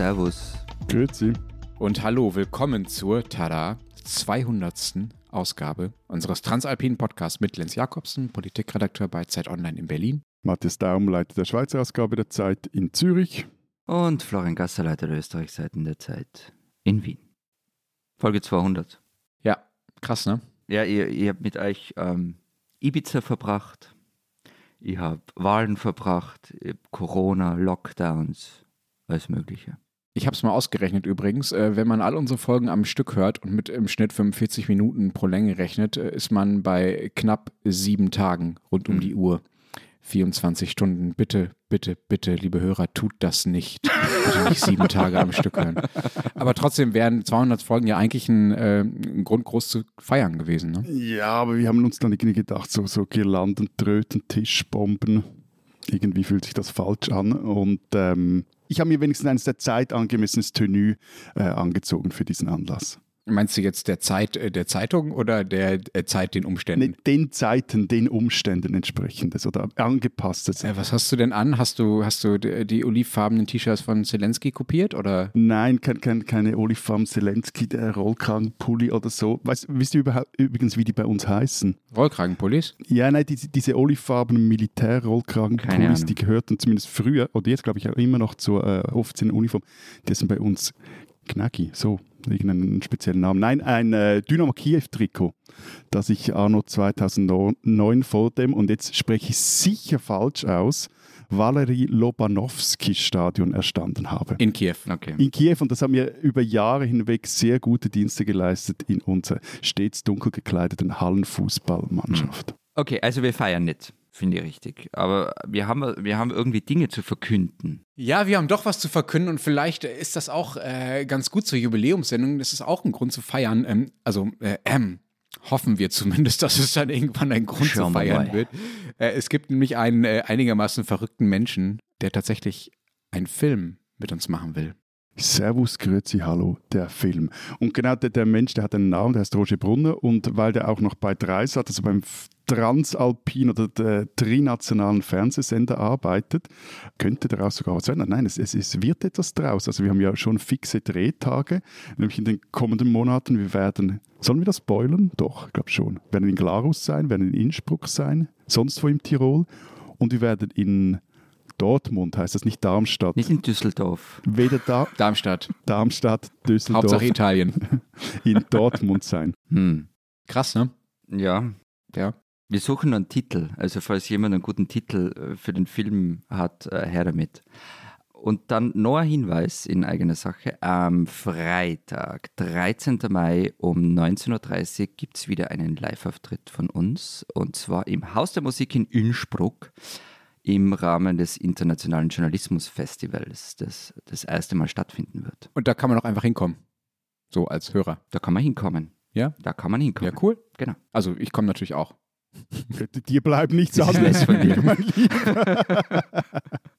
Servus. Grüezi. Und hallo, willkommen zur Tada 200. Ausgabe unseres Transalpinen Podcasts mit Lenz Jakobsen, Politikredakteur bei Zeit Online in Berlin. Matthias Daum, Leiter der Schweizer Ausgabe der Zeit in Zürich. Und Florian Gasser, Leiter der Österreichseiten der Zeit in Wien. Folge 200. Ja, krass, ne? Ja, ihr, ihr habt mit euch ähm, Ibiza verbracht, ihr habt Wahlen verbracht, Corona, Lockdowns, alles Mögliche. Ich habe es mal ausgerechnet übrigens. Äh, wenn man all unsere Folgen am Stück hört und mit im Schnitt 45 Minuten pro Länge rechnet, äh, ist man bei knapp sieben Tagen rund um Mhm. die Uhr. 24 Stunden. Bitte, bitte, bitte, liebe Hörer, tut das nicht. Bitte nicht sieben Tage am Stück hören. Aber trotzdem wären 200 Folgen ja eigentlich ein, äh, ein Grund, groß zu feiern gewesen. Ne? Ja, aber wir haben uns dann irgendwie gedacht, so, so Girlanden, Tröten, Tischbomben. Irgendwie fühlt sich das falsch an. Und ähm, ich habe mir wenigstens eines der Zeit angemessenes Tenue äh, angezogen für diesen Anlass. Meinst du jetzt der Zeit äh, der Zeitung oder der äh, Zeit den Umständen? Den Zeiten, den Umständen entsprechendes oder angepasstes. Äh, was hast du denn an? Hast du, hast du die, die olivfarbenen T-Shirts von Zelensky kopiert oder? Nein, kein, kein, keine Olifam Zelensky, der Rollkragenpulli oder so. Weißt, wisst ihr überhaupt, übrigens, wie die bei uns heißen? Rollkragenpullis? Ja, nein, diese, diese olivfarbenen Militär-Rollkragenpullis, die gehörten zumindest früher, oder jetzt glaube ich auch immer noch zur äh, offiziellen Uniform, die sind bei uns Knacki, so, irgendeinen speziellen Namen. Nein, ein äh, Dynamo Kiew-Trikot, das ich anno 2009 vor dem, und jetzt spreche ich sicher falsch aus, Valery Lobanowski-Stadion erstanden habe. In Kiew. Okay. In Kiew und das haben wir über Jahre hinweg sehr gute Dienste geleistet in unserer stets dunkel gekleideten Hallenfußballmannschaft. Okay, also wir feiern nicht, finde ich richtig. Aber wir haben, wir haben irgendwie Dinge zu verkünden. Ja, wir haben doch was zu verkünden und vielleicht äh, ist das auch äh, ganz gut zur Jubiläumssendung. Das ist auch ein Grund zu feiern. Ähm, also, äh, ähm, hoffen wir zumindest, dass es dann irgendwann ein Grund Schauen zu feiern mal. wird. Äh, es gibt nämlich einen äh, einigermaßen verrückten Menschen, der tatsächlich einen Film mit uns machen will. Servus, Grüezi, Hallo, der Film. Und genau der, der Mensch, der hat einen Namen, der heißt Roger Brunner und weil der auch noch bei Dreisat, also beim Transalpin oder der trinationalen Fernsehsender arbeitet, könnte daraus sogar was werden. Nein, es, es, es wird etwas draus. Also wir haben ja schon fixe Drehtage, nämlich in den kommenden Monaten. Wir werden, sollen wir das spoilern? Doch, ich glaube schon. Wir werden in Glarus sein, werden in Innsbruck sein, sonst wo im Tirol und wir werden in Dortmund, heißt das nicht Darmstadt. Nicht in Düsseldorf. Weder da, Darmstadt, Darmstadt, Düsseldorf, Hauptsache Italien. in Dortmund sein. Hm. Krass, ne? Ja, Ja. wir suchen einen Titel. Also falls jemand einen guten Titel äh, für den Film hat, äh, her damit. Und dann noch ein Hinweis in eigener Sache. Am Freitag, 13. Mai um 19.30 Uhr gibt es wieder einen Live-Auftritt von uns. Und zwar im Haus der Musik in Innsbruck im Rahmen des Internationalen Journalismusfestivals, das das erste Mal stattfinden wird. Und da kann man auch einfach hinkommen. So als Hörer. Da kann man hinkommen. Ja? Da kann man hinkommen. Ja, cool. Genau. Also ich komme natürlich auch. Dir bleibt nichts nett von dir.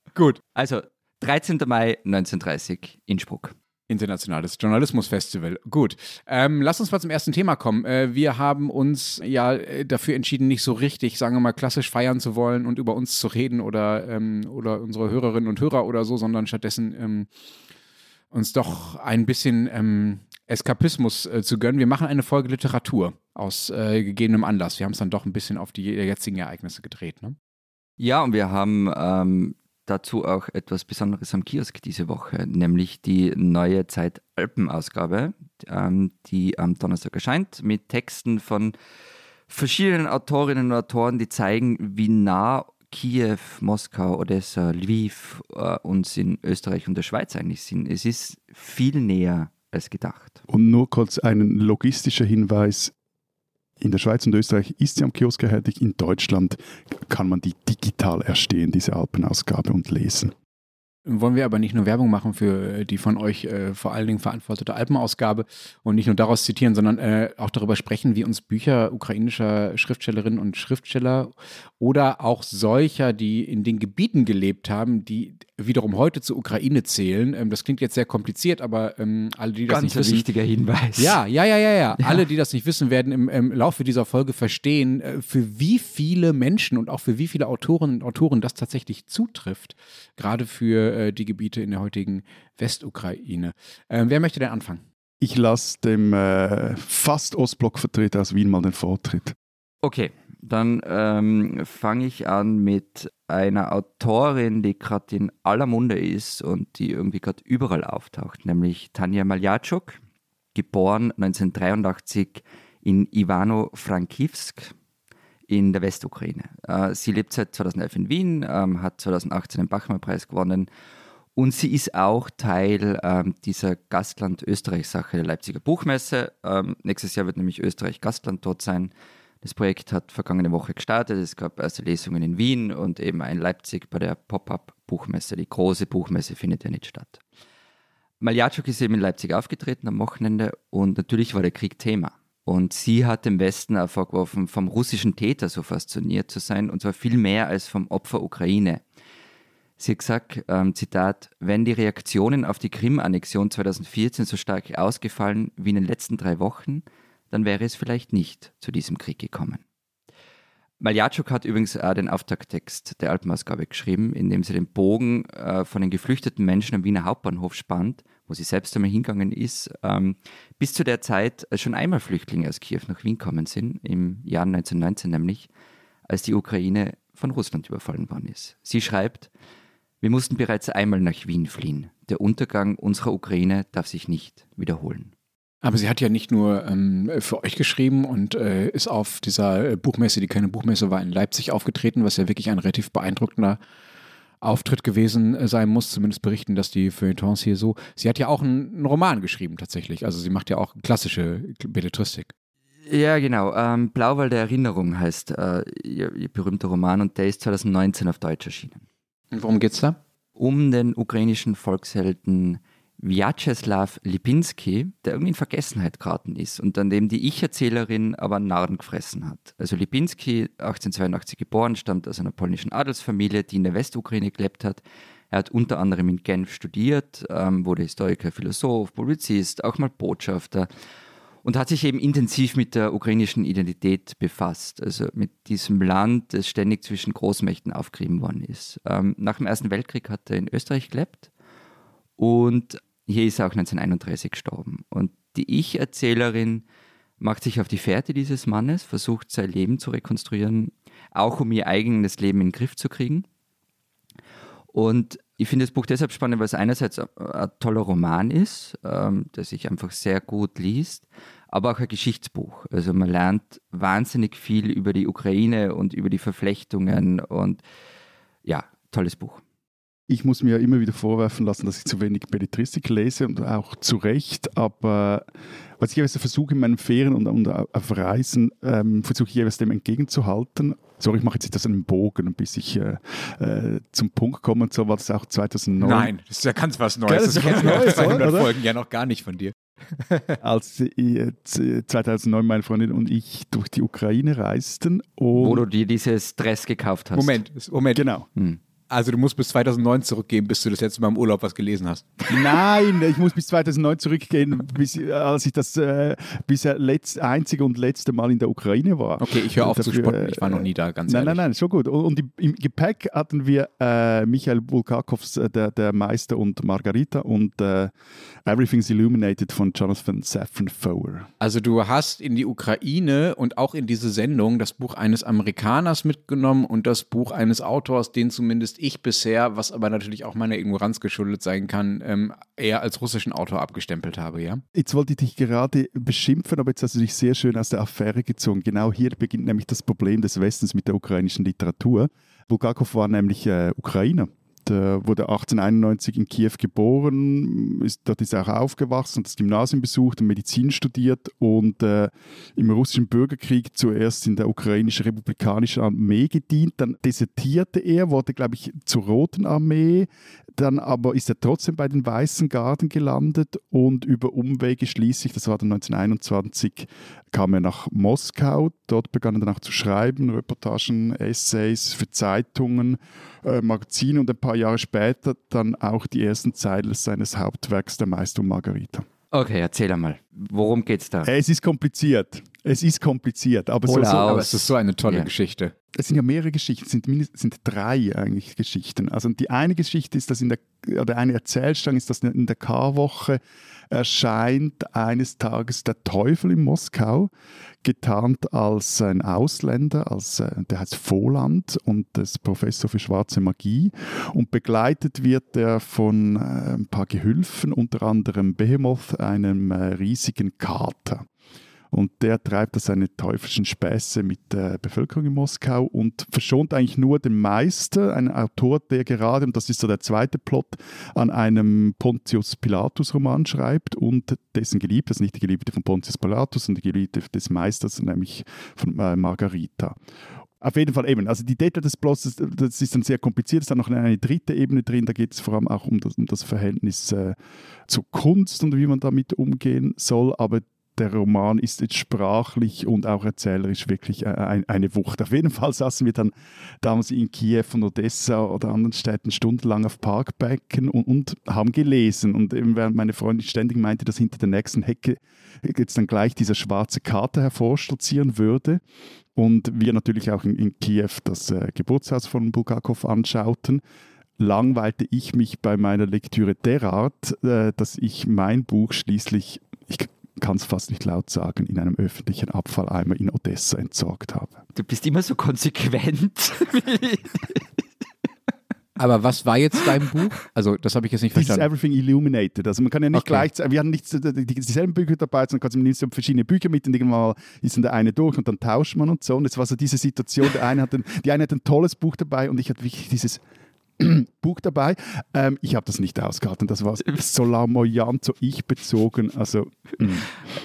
Gut. Also 13. Mai 1930 Innsbruck. Internationales Journalismusfestival. Gut. Ähm, lass uns mal zum ersten Thema kommen. Äh, wir haben uns ja äh, dafür entschieden, nicht so richtig, sagen wir mal, klassisch feiern zu wollen und über uns zu reden oder, ähm, oder unsere Hörerinnen und Hörer oder so, sondern stattdessen ähm, uns doch ein bisschen ähm, Eskapismus äh, zu gönnen. Wir machen eine Folge Literatur aus äh, gegebenem Anlass. Wir haben es dann doch ein bisschen auf die jetzigen Ereignisse gedreht. Ne? Ja, und wir haben ähm, dazu auch etwas Besonderes am Kiosk diese Woche, nämlich die neue Zeit Alpen-Ausgabe, ähm, die am Donnerstag erscheint, mit Texten von verschiedenen Autorinnen und Autoren, die zeigen, wie nah Kiew, Moskau, Odessa, Lviv äh, uns in Österreich und der Schweiz eigentlich sind. Es ist viel näher als gedacht. Und nur kurz ein logistischer Hinweis. In der Schweiz und Österreich ist sie am Kiosk erhältlich. In Deutschland kann man die digital erstehen, diese Alpenausgabe, und lesen. Wollen wir aber nicht nur Werbung machen für äh, die von euch äh, vor allen Dingen verantwortete Alpenausgabe und nicht nur daraus zitieren, sondern äh, auch darüber sprechen, wie uns Bücher ukrainischer Schriftstellerinnen und Schriftsteller oder auch solcher, die in den Gebieten gelebt haben, die wiederum heute zur Ukraine zählen. Ähm, das klingt jetzt sehr kompliziert, aber ähm, alle, die das Ganz nicht wissen, wichtiger Hinweis. ja, ja, ja, ja, ja. Ja. Alle, die das nicht wissen, werden im, im Laufe dieser Folge verstehen, äh, für wie viele Menschen und auch für wie viele Autorinnen und Autoren das tatsächlich zutrifft. Gerade für für äh, die Gebiete in der heutigen Westukraine. Ähm, wer möchte denn anfangen? Ich lasse dem äh, fast Ostblock-Vertreter aus Wien mal den Vortritt. Okay, dann ähm, fange ich an mit einer Autorin, die gerade in aller Munde ist und die irgendwie gerade überall auftaucht, nämlich Tanja Maljatschuk, geboren 1983 in Ivano-Frankivsk in der Westukraine. Äh, sie lebt seit 2011 in Wien, ähm, hat 2018 den Bachmann-Preis gewonnen und sie ist auch Teil ähm, dieser Gastland-Österreich-Sache der Leipziger Buchmesse. Ähm, nächstes Jahr wird nämlich Österreich Gastland dort sein. Das Projekt hat vergangene Woche gestartet. Es gab erste Lesungen in Wien und eben in Leipzig bei der Pop-Up-Buchmesse. Die große Buchmesse findet ja nicht statt. Maljatschuk ist eben in Leipzig aufgetreten am Wochenende und natürlich war der Krieg Thema. Und sie hat dem Westen auch vorgeworfen, vom russischen Täter so fasziniert zu sein, und zwar viel mehr als vom Opfer Ukraine. Sie hat gesagt, ähm, Zitat, wenn die Reaktionen auf die Krim-Annexion 2014 so stark ausgefallen wie in den letzten drei Wochen, dann wäre es vielleicht nicht zu diesem Krieg gekommen. Maljatschuk hat übrigens auch den Auftakttext der Alpenausgabe geschrieben, in dem sie den Bogen äh, von den geflüchteten Menschen am Wiener Hauptbahnhof spannt, wo sie selbst einmal hingegangen ist, ähm, bis zu der Zeit schon einmal Flüchtlinge aus Kiew nach Wien kommen sind, im Jahr 1919 nämlich, als die Ukraine von Russland überfallen worden ist. Sie schreibt, wir mussten bereits einmal nach Wien fliehen. Der Untergang unserer Ukraine darf sich nicht wiederholen. Aber sie hat ja nicht nur ähm, für euch geschrieben und äh, ist auf dieser Buchmesse, die keine Buchmesse war, in Leipzig aufgetreten, was ja wirklich ein relativ beeindruckender Auftritt gewesen äh, sein muss, zumindest berichten dass die Feuilletons hier so. Sie hat ja auch einen, einen Roman geschrieben tatsächlich, also sie macht ja auch klassische Belletristik. Ja, genau. Ähm, Blauwall der Erinnerung heißt äh, ihr, ihr berühmter Roman und der ist 2019 auf Deutsch erschienen. Und worum geht's da? Um den ukrainischen Volkshelden Vyacheslav Lipinski, der irgendwie in Vergessenheit geraten ist und an dem die Ich-Erzählerin aber Narren gefressen hat. Also Lipinski, 1882 geboren, stammt aus einer polnischen Adelsfamilie, die in der Westukraine gelebt hat. Er hat unter anderem in Genf studiert, ähm, wurde Historiker, Philosoph, Publizist, auch mal Botschafter und hat sich eben intensiv mit der ukrainischen Identität befasst, also mit diesem Land, das ständig zwischen Großmächten aufgerieben worden ist. Ähm, nach dem Ersten Weltkrieg hat er in Österreich gelebt und hier ist er auch 1931 gestorben. Und die Ich-Erzählerin macht sich auf die Fährte dieses Mannes, versucht sein Leben zu rekonstruieren, auch um ihr eigenes Leben in den Griff zu kriegen. Und ich finde das Buch deshalb spannend, weil es einerseits ein toller Roman ist, ähm, der sich einfach sehr gut liest, aber auch ein Geschichtsbuch. Also man lernt wahnsinnig viel über die Ukraine und über die Verflechtungen und ja, tolles Buch ich muss mir ja immer wieder vorwerfen lassen, dass ich zu wenig Belletristik lese und auch zu Recht, aber was ich jeweils versuche in meinen Ferien und, und auf Reisen, ähm, versuche ich jeweils dem entgegenzuhalten. Sorry, ich mache jetzt das einen Bogen, bis ich äh, äh, zum Punkt komme und so war das auch 2009. Nein, das ist ja ganz was Neues. das ist ganz Neues, 200 oder? Folgen ja noch gar nicht von dir. Als 2009 meine Freundin und ich durch die Ukraine reisten. Wo du dir dieses Dress gekauft hast. Moment, Moment. Genau. Hm. Also du musst bis 2009 zurückgehen, bis du das letzte Mal im Urlaub was gelesen hast. Nein, ich muss bis 2009 zurückgehen, bis, als ich das äh, bisher letzt, einzige und letzte Mal in der Ukraine war. Okay, ich höre auf Dafür, zu spotten, ich war noch nie da, ganz nein, ehrlich. Nein, nein, schon gut. Und, und im Gepäck hatten wir äh, Michael Bulgakovs äh, der, der Meister und Margarita und äh, Everything's Illuminated von Jonathan Safran Foer. Also du hast in die Ukraine und auch in diese Sendung das Buch eines Amerikaners mitgenommen und das Buch eines Autors, den zumindest ich bisher, was aber natürlich auch meiner Ignoranz geschuldet sein kann, ähm, eher als russischen Autor abgestempelt habe, ja? Jetzt wollte ich dich gerade beschimpfen, aber jetzt hast du dich sehr schön aus der Affäre gezogen. Genau hier beginnt nämlich das Problem des Westens mit der ukrainischen Literatur. Bulgakov war nämlich äh, Ukrainer der wurde 1891 in Kiew geboren, ist, dort ist er auch aufgewachsen, das Gymnasium besucht und Medizin studiert und äh, im russischen Bürgerkrieg zuerst in der ukrainischen republikanischen Armee gedient. Dann desertierte er, wurde, glaube ich, zur Roten Armee. Dann aber ist er trotzdem bei den Weißen Garden gelandet und über Umwege schließlich, das war dann 1921, kam er nach Moskau. Dort begann er dann auch zu schreiben, Reportagen, Essays für Zeitungen, äh, Magazine und ein paar Jahre später dann auch die ersten Zeilen seines Hauptwerks Der Meister Margarita. Okay, erzähl einmal. Worum geht's da? Es ist kompliziert. Es ist kompliziert, aber, so, so, aber es ist so eine tolle ja. Geschichte. Es sind ja mehrere Geschichten, es sind, mindestens, sind drei eigentlich Geschichten. Also die eine Geschichte ist, dass in der, oder eine Erzählstrang ist, dass in der Karwoche erscheint eines Tages der Teufel in Moskau, getarnt als ein Ausländer, als, äh, der heißt Voland und ist Professor für schwarze Magie. Und begleitet wird er von äh, ein paar Gehülfen, unter anderem Behemoth, einem äh, riesigen Kater. Und der treibt da seine teuflischen Späße mit der Bevölkerung in Moskau und verschont eigentlich nur den Meister, einen Autor, der gerade, und das ist so der zweite Plot, an einem Pontius Pilatus-Roman schreibt und dessen Geliebte, ist nicht die Geliebte von Pontius Pilatus, sondern die Geliebte des Meisters, nämlich von äh, Margarita. Auf jeden Fall eben, also die Detail des Plots, das ist dann sehr kompliziert, es ist dann noch eine dritte Ebene drin, da geht es vor allem auch um das, um das Verhältnis äh, zur Kunst und wie man damit umgehen soll, aber der Roman ist jetzt sprachlich und auch erzählerisch wirklich äh, eine Wucht. Auf jeden Fall saßen wir dann damals in Kiew und Odessa oder anderen Städten stundenlang auf Parkbänken und, und haben gelesen. Und eben während meine Freundin ständig meinte, dass hinter der nächsten Hecke jetzt dann gleich dieser schwarze Kater hervorstolzieren würde. Und wir natürlich auch in, in Kiew das äh, Geburtshaus von Bulgakov anschauten langweilte ich mich bei meiner Lektüre derart, äh, dass ich mein Buch schließlich, ich kann es fast nicht laut sagen, in einem öffentlichen Abfalleimer in Odessa entsorgt habe. Du bist immer so konsequent. Aber was war jetzt dein Buch? Also, das habe ich jetzt nicht This verstanden. is everything illuminated. Also, man kann ja nicht Okay. gleich, wir haben nicht dieselben Bücher dabei, sondern man nimmt so verschiedene Bücher mit und irgendwann mal ist dann der eine durch und dann tauscht man und so. Und es war so diese Situation, der eine hat ein, die eine hat ein tolles Buch dabei und ich hatte wirklich dieses Buch dabei. Ähm, ich habe das nicht ausgehalten. Das war so lamoyant, so ich-bezogen. Also, mm.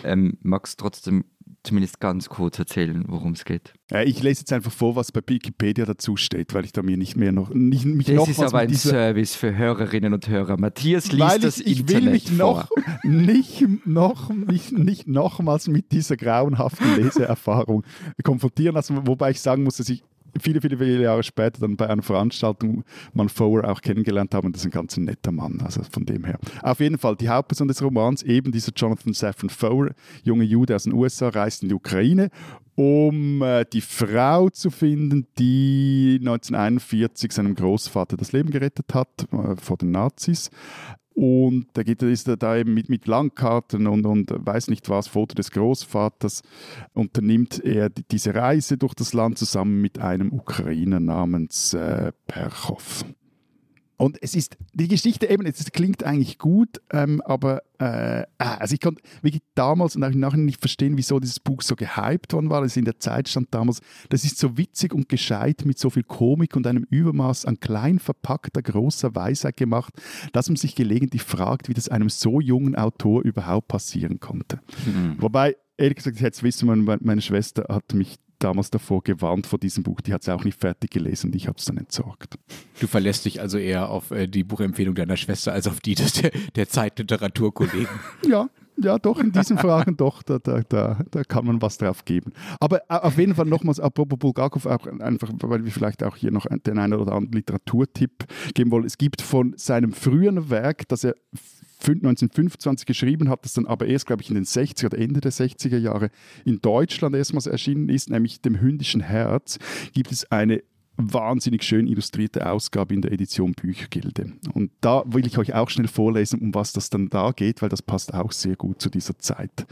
ähm, magst trotzdem zumindest ganz kurz erzählen, worum es geht? äh, ich lese jetzt einfach vor, was bei Wikipedia dazu steht, weil ich da mir nicht mehr noch, nicht, mich Das nochmals ist aber ein Service für Hörerinnen und Hörer. Matthias liest weil das ich, ich Internet will mich vor. noch nicht, noch, nicht, nicht nochmals mit dieser grauenhaften Leseerfahrung konfrontieren lassen, wobei ich sagen muss, dass ich viele, viele, viele Jahre später dann bei einer Veranstaltung man Fower auch kennengelernt habe und das ist ein ganz netter Mann, also von dem her. Auf jeden Fall, die Hauptperson des Romans, eben dieser Jonathan Safran Fower, junger Jude aus den USA, reist in die Ukraine um äh, die Frau zu finden, die 1941 seinem Großvater das Leben gerettet hat äh, vor den Nazis. Und da geht, ist er da eben mit, mit Landkarten und, und weiß nicht was, Foto des Großvaters, unternimmt er die, diese Reise durch das Land zusammen mit einem Ukrainer namens äh, Perchow. Und es ist, die Geschichte eben, es klingt eigentlich gut, ähm, aber äh, also ich konnte wirklich damals und auch im Nachhinein nicht verstehen, wieso dieses Buch so gehypt worden war. Es in der Zeit stand damals, das ist so witzig und gescheit mit so viel Komik und einem Übermaß an klein verpackter großer Weisheit gemacht, dass man sich gelegentlich fragt, wie das einem so jungen Autor überhaupt passieren konnte. Wobei, ehrlich gesagt, jetzt wissen wir, meine Schwester hat mich damals davor gewarnt vor diesem Buch. Die hat es auch nicht fertig gelesen und ich habe es dann entsorgt. Du verlässt dich also eher auf äh, die Buchempfehlung deiner Schwester als auf die des, der, der Zeitliteraturkollegen. Ja, ja, doch, in diesen Fragen doch, da, da, da, da kann man was drauf geben. Aber äh, auf jeden Fall nochmals, apropos Bulgakov, auch einfach, weil wir vielleicht auch hier noch den einen oder anderen Literaturtipp geben wollen. Es gibt von seinem früheren Werk, das er 1925 geschrieben hat, das dann aber erst, glaube ich, in den 60er oder Ende der 60er Jahre in Deutschland erstmals erschienen ist, nämlich dem hündischen Herz, gibt es eine wahnsinnig schön illustrierte Ausgabe in der Edition Büchergilde. Und da will ich euch auch schnell vorlesen, um was das dann da geht, weil das passt auch sehr gut zu dieser Zeit.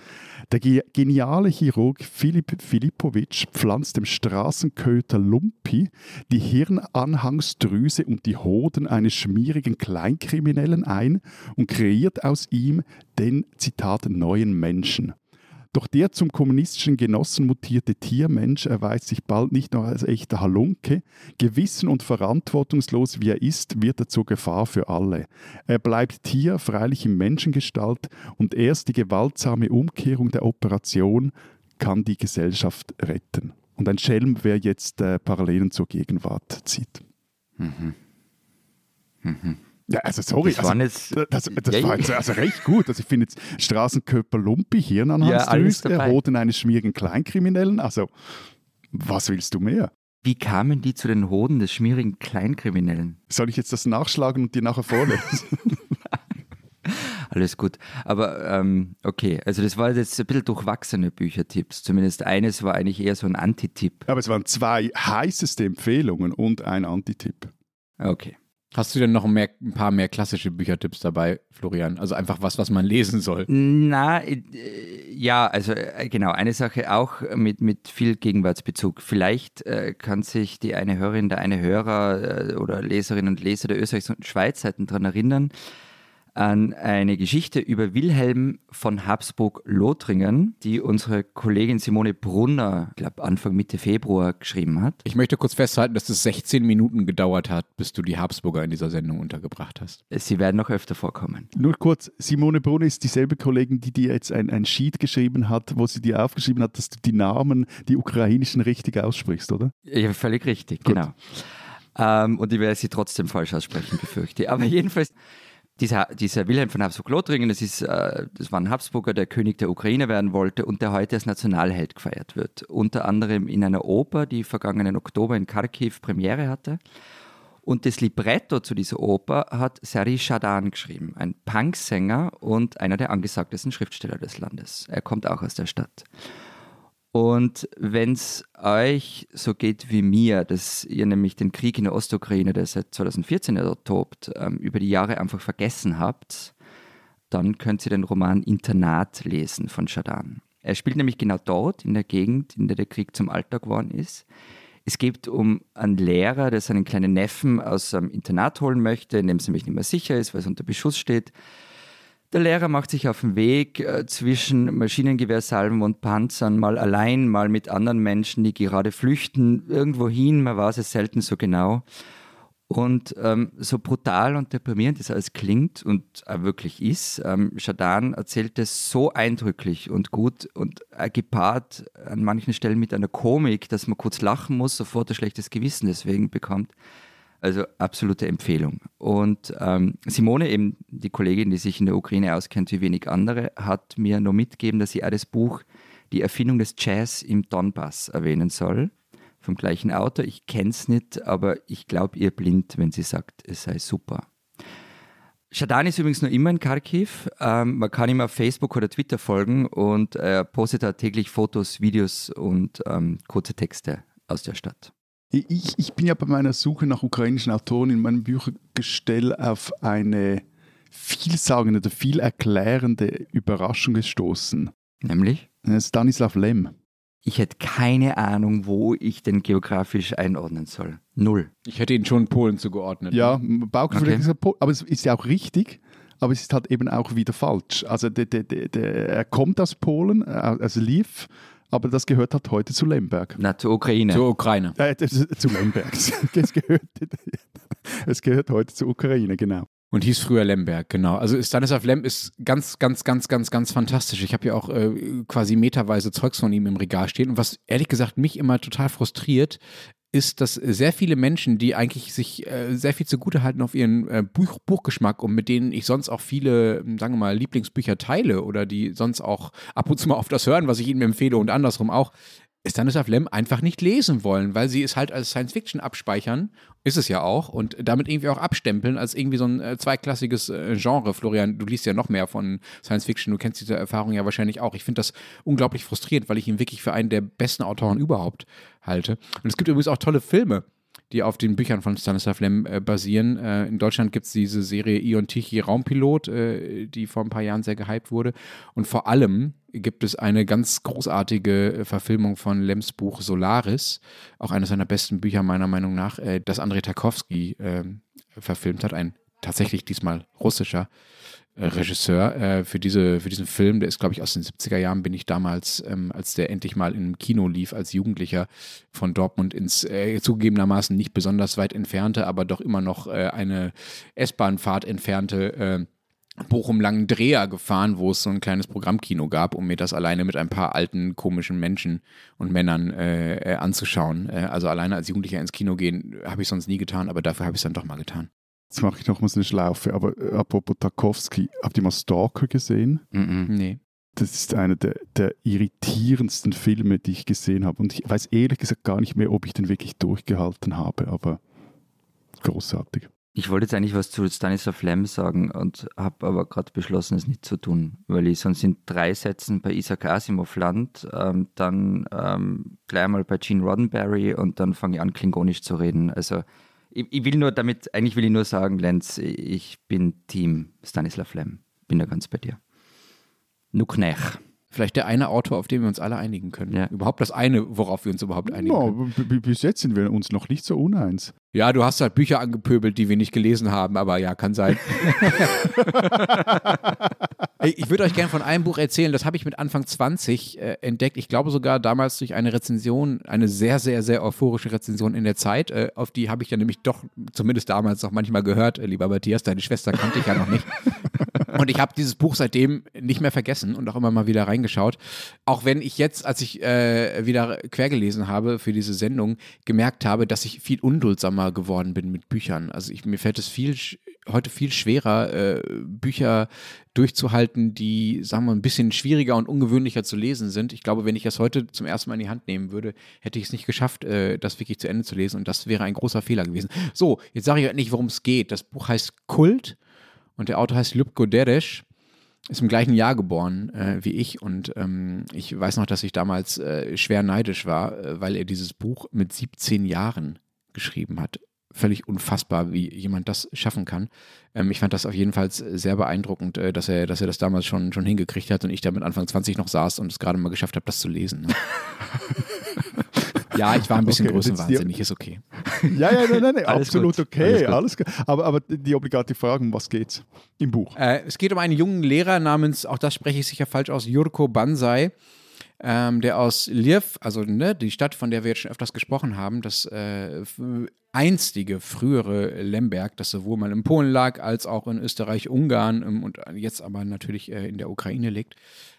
Der ge geniale Chirurg Philipp Filipowitsch pflanzt dem Straßenköter Lumpi die Hirnanhangsdrüse und die Hoden eines schmierigen Kleinkriminellen ein und kreiert aus ihm den, Zitat, neuen Menschen. Doch der zum kommunistischen Genossen mutierte Tiermensch erweist sich bald nicht nur als echter Halunke. Gewissen und verantwortungslos wie er ist, wird er zur Gefahr für alle. Er bleibt Tier, freilich in Menschengestalt, und erst die gewaltsame Umkehrung der Operation kann die Gesellschaft retten. Und ein Schelm, wer jetzt äh, Parallelen zur Gegenwart zieht. Ja, also sorry, Das waren also, jetzt- das, das Ja, war ja. jetzt also recht gut. Also ich finde jetzt Straßenkörper Lumpi, Ja, alles Hirnanhangsdrüse, dabei. Hoden eines schmierigen Kleinkriminellen. Also was willst du mehr? Wie kamen die zu den Hoden des schmierigen Kleinkriminellen? Soll ich jetzt das nachschlagen und dir nachher vorlesen? Alles gut. Aber ähm, okay, also das war jetzt ein bisschen durchwachsene Büchertipps. Zumindest eines war eigentlich eher so ein Antitipp. Aber es waren zwei heißeste Empfehlungen und ein Antitipp. Okay. Hast du denn noch mehr, ein paar mehr klassische Büchertipps dabei, Florian? Also einfach was, was man lesen soll. Na, äh, ja, also äh, genau, eine Sache auch mit, mit viel Gegenwartsbezug. Vielleicht äh, kann sich die eine Hörerin, der eine Hörer äh, oder Leserin und Leser der Österreichs- und Schweizseiten daran erinnern, an eine Geschichte über Wilhelm von Habsburg-Lothringen, die unsere Kollegin Simone Brunner, ich glaube Anfang Mitte Februar geschrieben hat. Ich möchte kurz festhalten, dass es 16 Minuten gedauert hat, bis du die Habsburger in dieser Sendung untergebracht hast. Sie werden noch öfter vorkommen. Nur kurz, Simone Brunner ist dieselbe Kollegin, die dir jetzt ein, ein Sheet geschrieben hat, wo sie dir aufgeschrieben hat, dass du die Namen, die ukrainischen, richtig aussprichst, oder? Ja, völlig richtig, Gut. genau. Ähm, und ich werde sie trotzdem falsch aussprechen, befürchte ich. Aber jedenfalls, dieser, dieser Wilhelm von Habsburg-Lothringen, das, ist, äh, das war ein Habsburger, der König der Ukraine werden wollte und der heute als Nationalheld gefeiert wird. Unter anderem in einer Oper, die vergangenen Oktober in Kharkiv Premiere hatte. Und das Libretto zu dieser Oper hat Sari Shadan geschrieben, ein Punksänger und einer der angesagtesten Schriftsteller des Landes. Er kommt auch aus der Stadt. Und wenn es euch so geht wie mir, dass ihr nämlich den Krieg in der Ostukraine, der seit 2014 ja dort tobt, ähm, über die Jahre einfach vergessen habt, dann könnt ihr den Roman Internat lesen von Shadan. Er spielt nämlich genau dort, in der Gegend, in der der Krieg zum Alltag geworden ist. Es geht um einen Lehrer, der seinen kleinen Neffen aus seinem Internat holen möchte, in dem es nämlich nicht mehr sicher ist, weil es unter Beschuss steht. Der Lehrer macht sich auf den Weg äh, zwischen Maschinengewehrsalven und Panzern, mal allein, mal mit anderen Menschen, die gerade flüchten, irgendwo hin, man weiß es selten so genau. Und ähm, so brutal und deprimierend das alles klingt und auch wirklich ist, ähm, Shadan erzählt es so eindrücklich und gut und äh, gepaart an manchen Stellen mit einer Komik, dass man kurz lachen muss, sofort ein schlechtes Gewissen deswegen bekommt. Also absolute Empfehlung. Und ähm, Simone, eben die Kollegin, die sich in der Ukraine auskennt wie wenig andere, hat mir nur mitgegeben, dass sie auch das Buch Die Erfindung des Jazz im Donbass erwähnen soll. Vom gleichen Autor. Ich kenne es nicht, aber ich glaube ihr blind, wenn sie sagt, es sei super. Shadan ist übrigens noch immer in Kharkiv. Ähm, man kann ihm auf Facebook oder Twitter folgen und er postet da täglich Fotos, Videos und ähm, kurze Texte aus der Stadt. Ich, ich bin ja bei meiner Suche nach ukrainischen Autoren in meinem Büchergestell auf eine vielsagende oder viel erklärende Überraschung gestoßen. Nämlich? Stanislav Lem. Ich hätte keine Ahnung, wo ich den geografisch einordnen soll. Null. Ich hätte ihn schon Polen zugeordnet. Ja, Bauchgefühl Okay. Po- aber es ist ja auch richtig, aber es ist halt eben auch wieder falsch. Also der, der, der, der, er kommt aus Polen, äh, also Lviv, aber das gehört halt heute zu Lemberg. Na, zur Ukraine. Zur Ukraine. Äh, das ist zu Lemberg. es, gehört, es gehört heute zur Ukraine, genau. Und hieß früher Lemberg, genau. Also Stanislav Lem ist ganz, ganz, ganz, ganz, ganz fantastisch. Ich habe ja auch äh, quasi meterweise Zeugs von ihm im Regal stehen. Und was ehrlich gesagt mich immer total frustriert, ist, dass sehr viele Menschen, die eigentlich sich äh, sehr viel zugute halten auf ihren äh, Buch, Buchgeschmack und mit denen ich sonst auch viele, ähm, sagen wir mal, Lieblingsbücher teile oder die sonst auch ab und zu mal auf das hören, was ich ihnen empfehle und andersrum auch, Stanislav Lem einfach nicht lesen wollen, weil sie es halt als Science Fiction abspeichern, ist es ja auch, und damit irgendwie auch abstempeln als irgendwie so ein äh, zweiklassiges äh, Genre. Florian, du liest ja noch mehr von Science Fiction, du kennst diese Erfahrung ja wahrscheinlich auch. Ich finde das unglaublich frustrierend, weil ich ihn wirklich für einen der besten Autoren überhaupt halte. Und es gibt übrigens auch tolle Filme, die auf den Büchern von Stanislav Lem äh, basieren. Äh, in Deutschland gibt es diese Serie Ion Tichy Raumpilot, äh, die vor ein paar Jahren sehr gehypt wurde. Und vor allem gibt es eine ganz großartige äh, Verfilmung von Lems Buch Solaris, auch eines seiner besten Bücher meiner Meinung nach, äh, das Andrei Tarkovsky äh, verfilmt hat, ein tatsächlich diesmal russischer Regisseur äh, für, diese, für diesen Film. Der ist, glaube ich, aus den 70er Jahren, bin ich damals, ähm, als der endlich mal im Kino lief, als Jugendlicher von Dortmund ins äh, zugegebenermaßen nicht besonders weit entfernte, aber doch immer noch äh, eine S-Bahn-Fahrt entfernte äh, Bochum-Langendreher gefahren, wo es so ein kleines Programmkino gab, um mir das alleine mit ein paar alten, komischen Menschen und Männern äh, äh, anzuschauen. Äh, also alleine als Jugendlicher ins Kino gehen, habe ich sonst nie getan, aber dafür habe ich es dann doch mal getan. Jetzt mache ich nochmals eine Schlaufe, aber äh, apropos Tarkovsky, habt ihr mal Stalker gesehen? Mhm. Nee. Das ist einer der, der irritierendsten Filme, die ich gesehen habe. Und ich weiß ehrlich gesagt gar nicht mehr, ob ich den wirklich durchgehalten habe, aber großartig. Ich wollte jetzt eigentlich was zu Stanislav Lem sagen und habe aber gerade beschlossen, es nicht zu tun, weil ich sonst in drei Sätzen bei Isaac Asimov land, ähm, dann ähm, gleich mal bei Gene Roddenberry und dann fange ich an, klingonisch zu reden. Also ich, ich, will nur damit, eigentlich will ich nur sagen, Lenz, ich bin Team Stanislav Lem. Bin da ganz bei dir. Nuknech. Vielleicht der eine Autor, auf den wir uns alle einigen können. Ja. Überhaupt das eine, worauf wir uns überhaupt einigen no, können. Bis jetzt sind wir uns noch nicht so uneins. Ja, du hast halt Bücher angepöbelt, die wir nicht gelesen haben, aber ja, kann sein. ich würde euch gerne von einem Buch erzählen, das habe ich mit Anfang 20 äh, entdeckt. Ich glaube sogar damals durch eine Rezension, eine sehr, sehr, sehr euphorische Rezension in der Zeit. Äh, auf die habe ich ja nämlich doch, zumindest damals noch manchmal gehört. Äh, lieber Matthias, deine Schwester kannte ich ja noch nicht. Und ich habe dieses Buch seitdem nicht mehr vergessen und auch immer mal wieder reingeschaut. Auch wenn ich jetzt, als ich äh, wieder quergelesen habe für diese Sendung, gemerkt habe, dass ich viel unduldsamer geworden bin mit Büchern. Also ich, mir fällt es viel heute viel schwerer, äh, Bücher durchzuhalten, die, sagen wir, ein bisschen schwieriger und ungewöhnlicher zu lesen sind. Ich glaube, wenn ich das heute zum ersten Mal in die Hand nehmen würde, hätte ich es nicht geschafft, äh, das wirklich zu Ende zu lesen und das wäre ein großer Fehler gewesen. So, jetzt sage ich nicht, worum es geht. Das Buch heißt Kult und der Autor heißt Ljubko Dereš, ist im gleichen Jahr geboren äh, wie ich und ähm, ich weiß noch, dass ich damals äh, schwer neidisch war, äh, weil er dieses Buch mit 17 Jahren geschrieben hat. Völlig unfassbar, wie jemand das schaffen kann. Ähm, ich fand das auf jeden Fall sehr beeindruckend, äh, dass, er, dass er das damals schon, schon hingekriegt hat und ich da mit Anfang 20 noch saß und es gerade mal geschafft habe, das zu lesen. Ne? Ja, ich war ein bisschen okay, größenwahnsinnig, ist okay. Ja, ja, nein, nein, nein absolut gut. okay, alles, alles aber, aber die obligate Frage, um was geht's im Buch? Äh, es geht um einen jungen Lehrer namens, auch das spreche ich sicher falsch aus, Jurko Banzai, ähm, der aus Ljev, also ne, die Stadt, von der wir jetzt schon öfters gesprochen haben, das äh, einstige, frühere Lemberg, das sowohl mal in Polen lag, als auch in Österreich, Ungarn ähm, und jetzt aber natürlich äh, in der Ukraine liegt.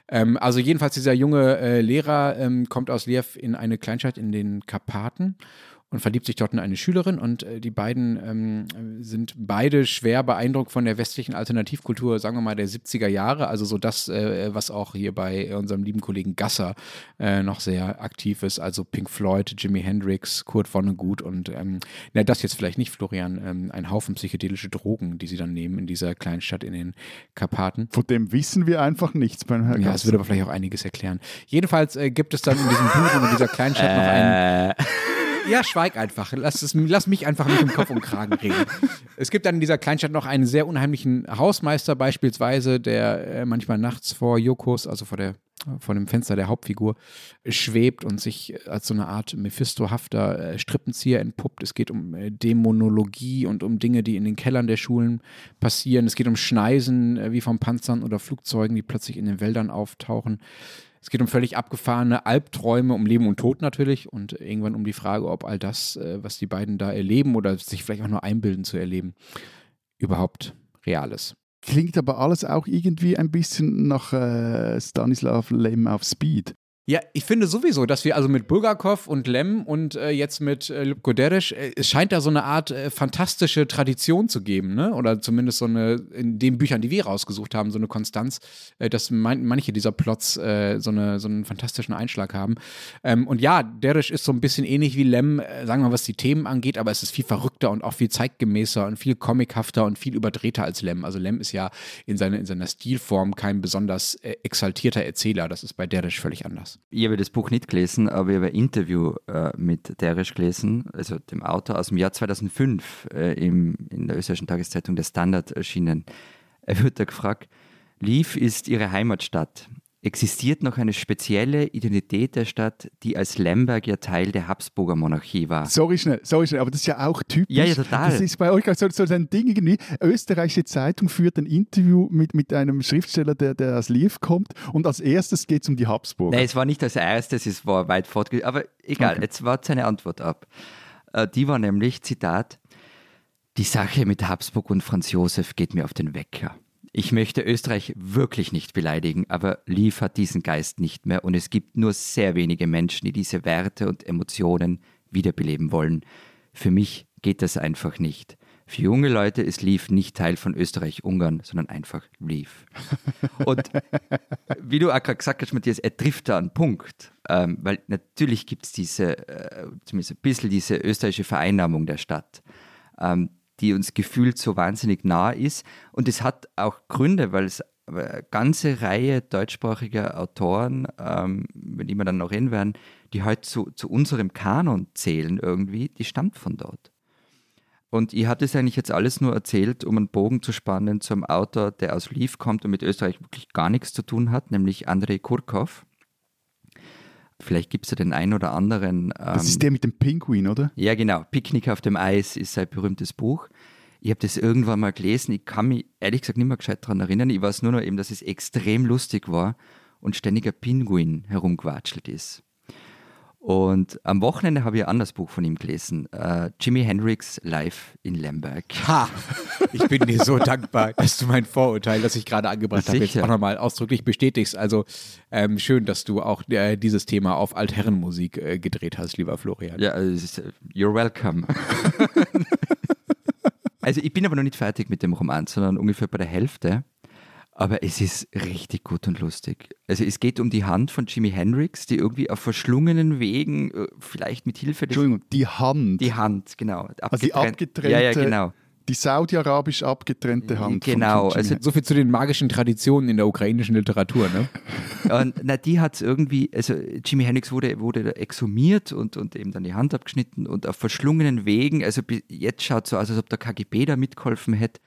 Ähm, also jedenfalls dieser junge äh, Lehrer ähm, kommt aus Liev in eine Kleinstadt in den Karpaten und verliebt sich dort in eine Schülerin und äh, die beiden ähm, sind beide schwer beeindruckt von der westlichen Alternativkultur, sagen wir mal der 70er Jahre, also so das, äh, was auch hier bei unserem lieben Kollegen Gasser äh, noch sehr aktiv ist, also Pink Floyd, Jimi Hendrix, Kurt Vonnegut und ähm, na, das jetzt vielleicht nicht, Florian, ähm, ein Haufen psychedelische Drogen, die sie dann nehmen in dieser kleinen Stadt in den Karpaten. Von dem wissen wir einfach nichts beim Herrn Ja, das würde aber vielleicht auch einiges erklären. Jedenfalls äh, gibt es dann in diesem Buch und in dieser kleinen Stadt noch einen äh. Ja, schweig einfach. Lass, es, lass mich einfach nicht im Kopf und Kragen reden. Es gibt dann in dieser Kleinstadt noch einen sehr unheimlichen Hausmeister beispielsweise, der äh, manchmal nachts vor Jokos, also vor der vor dem Fenster der Hauptfigur schwebt und sich als so eine Art Mephisto-hafter äh, Strippenzieher entpuppt. Es geht um äh, Dämonologie und um Dinge, die in den Kellern der Schulen passieren. Es geht um Schneisen äh, wie von Panzern oder Flugzeugen, die plötzlich in den Wäldern auftauchen. Es geht um völlig abgefahrene Albträume, um Leben und Tod natürlich und irgendwann um die Frage, ob all das, äh, was die beiden da erleben oder sich vielleicht auch nur einbilden zu erleben, überhaupt real ist. Klingt aber alles auch irgendwie ein bisschen nach äh, Stanislav Lem auf Speed. Ja, ich finde sowieso, dass wir also mit Bulgakov und Lem und äh, jetzt mit äh, Lübko Dereš, äh, es scheint da so eine Art äh, fantastische Tradition zu geben, ne? Oder zumindest so eine, in den Büchern, die wir rausgesucht haben, so eine Konstanz, äh, dass man, manche dieser Plots äh, so, eine, so einen fantastischen Einschlag haben. Ähm, und ja, Dereš ist so ein bisschen ähnlich wie Lem, äh, sagen wir mal, was die Themen angeht, aber es ist viel verrückter und auch viel zeitgemäßer und viel comichafter und viel überdrehter als Lem. Also Lem ist ja in, seine, in seiner Stilform kein besonders exaltierter Erzähler. Das ist bei Dereš völlig anders. Ich habe das Buch nicht gelesen, aber ich habe ein Interview äh, mit Derisch gelesen, also dem Autor aus dem Jahr 2005 äh, im, in der österreichischen Tageszeitung Der Standard erschienen. Er wird da gefragt, Lief ist ihre Heimatstadt existiert noch eine spezielle Identität der Stadt, die als Lemberg ja Teil der Habsburger Monarchie war. Sorry schnell, sorry schnell, aber das ist ja auch typisch. Ja, ja, total. Das ist bei euch so, so ein Ding irgendwie. Österreichische Zeitung führt ein Interview mit, mit einem Schriftsteller, der, der aus Liev kommt und als erstes geht es um die Habsburger. Nein, es war nicht als erstes, es war weit fortgegangen. Aber egal, okay. jetzt wart seine Antwort ab. Äh, die war nämlich, Zitat, die Sache mit Habsburg und Franz Josef geht mir auf den Wecker. Ich möchte Österreich wirklich nicht beleidigen, aber Lief hat diesen Geist nicht mehr und es gibt nur sehr wenige Menschen, die diese Werte und Emotionen wiederbeleben wollen. Für mich geht das einfach nicht. Für junge Leute ist Lief nicht Teil von Österreich-Ungarn, sondern einfach Lief. Und wie du auch gerade gesagt hast, Matthias, er trifft da einen Punkt. Ähm, weil natürlich gibt es diese, äh, zumindest ein bisschen diese österreichische Vereinnahmung der Stadt. Ähm, die uns gefühlt so wahnsinnig nah ist. Und es hat auch Gründe, weil es eine ganze Reihe deutschsprachiger Autoren, ähm, die wir dann noch reden werden, die heute zu, zu unserem Kanon zählen irgendwie, die stammt von dort. Und ich habe das eigentlich jetzt alles nur erzählt, um einen Bogen zu spannen zum Autor, der aus Lviv kommt und mit Österreich wirklich gar nichts zu tun hat, nämlich Andrei Kurkov. Vielleicht gibt es ja den einen oder anderen. Ähm, das ist der mit dem Pinguin, oder? Ja, genau. Picknick auf dem Eis ist sein berühmtes Buch. Ich habe das irgendwann mal gelesen. Ich kann mich ehrlich gesagt nicht mehr gescheit daran erinnern. Ich weiß nur noch eben, dass es extrem lustig war und ständig ein Pinguin herumgewatschelt ist. Und am Wochenende habe ich ein anderes Buch von ihm gelesen. Uh, Jimi Hendrix live in Lemberg. Ha! Ich bin dir so dankbar, dass du mein Vorurteil, das ich gerade angebracht habe, jetzt auch nochmal ausdrücklich bestätigst. Also ähm, schön, dass du auch äh, dieses Thema auf Altherrenmusik äh, gedreht hast, lieber Florian. Ja, äh, you're welcome. also ich bin aber noch nicht fertig mit dem Roman, sondern ungefähr bei der Hälfte. Aber es ist richtig gut und lustig. Also es geht um die Hand von Jimi Hendrix, die irgendwie auf verschlungenen Wegen, äh, vielleicht mit Hilfe des... Entschuldigung, die Hand. Die Hand, genau. Abgetrennt, also die abgetrennte... Ja, ja, genau. Die saudi-arabisch abgetrennte Hand. Genau. Von, also so viel zu den magischen Traditionen in der ukrainischen Literatur, ne? und, na, die hat es irgendwie, also Jimi Hendrix wurde, wurde exhumiert und, und eben dann die Hand abgeschnitten und auf verschlungenen Wegen, also jetzt schaut es so aus, als ob der KGB da mitgeholfen hätte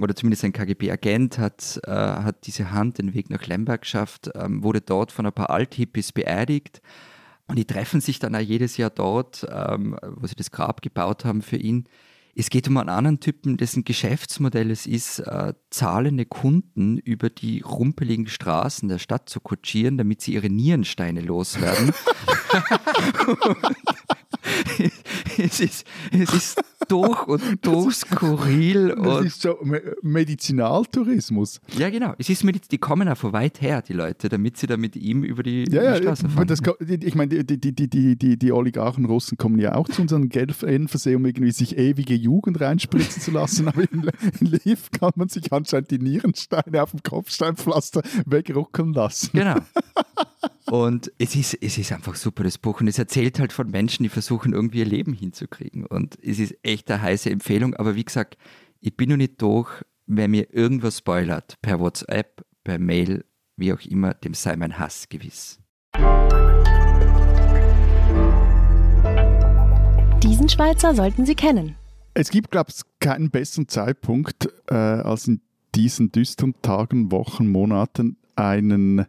oder zumindest ein KGB-Agent hat, äh, hat diese Hand den Weg nach Lemberg geschafft, ähm, wurde dort von ein paar Althippies beerdigt. Und die treffen sich dann auch jedes Jahr dort, ähm, wo sie das Grab gebaut haben für ihn. Es geht um einen anderen Typen, dessen Geschäftsmodell es ist, äh, zahlende Kunden über die rumpeligen Straßen der Stadt zu kutschieren, damit sie ihre Nierensteine loswerden. es, ist, es ist durch und durch skurril. Das und ist so Medizinaltourismus. Ja, genau. Es ist Mediz die kommen auch von weit her, die Leute, damit sie da mit ihm über die, ja, Straße fahren. Das, ich meine, die, die, die, die, die Oligarchen Russen kommen ja auch zu unseren Geldversehen, um irgendwie sich ewige Jugend reinspritzen zu lassen. Aber in, in Lviv kann man sich anscheinend die Nierensteine auf dem Kopfsteinpflaster wegruckeln lassen. Genau. Und es ist, es ist einfach super, das Buch. Und es erzählt halt von Menschen, die versuchen, irgendwie ihr Leben hinzukriegen. Und es ist echt eine heiße Empfehlung. Aber wie gesagt, ich bin noch nicht durch, wer mir irgendwas spoilert, per WhatsApp, per Mail, wie auch immer, dem sei mein Hass gewiss. Diesen Schweizer sollten Sie kennen. Es gibt, glaube ich, keinen besseren Zeitpunkt, äh, als in diesen düsteren Tagen, Wochen, Monaten einen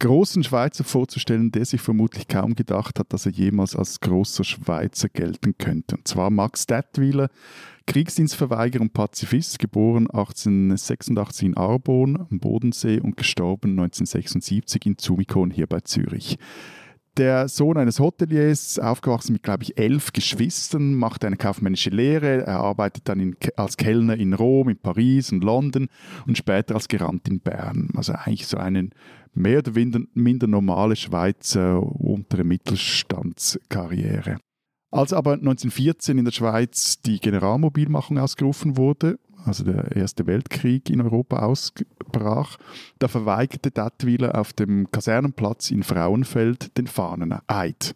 großen Schweizer vorzustellen, der sich vermutlich kaum gedacht hat, dass er jemals als großer Schweizer gelten könnte. Und zwar Max Dettwiler, Kriegsdienstverweigerer und Pazifist, geboren 1886 in Arbon am Bodensee und gestorben 1976 in Zumikon hier bei Zürich der Sohn eines Hoteliers, aufgewachsen mit, glaube ich, elf Geschwistern, macht eine kaufmännische Lehre. Er arbeitet dann in, als Kellner in Rom, in Paris und London und später als Gerant in Bern. Also eigentlich so eine mehr oder minder normale Schweizer untere Mittelstandskarriere. Als aber 1914 in der Schweiz die Generalmobilmachung ausgerufen wurde, also der Erste Weltkrieg in Europa ausbrach, da verweigerte Dattwiler auf dem Kasernenplatz in Frauenfeld den Fahneneid.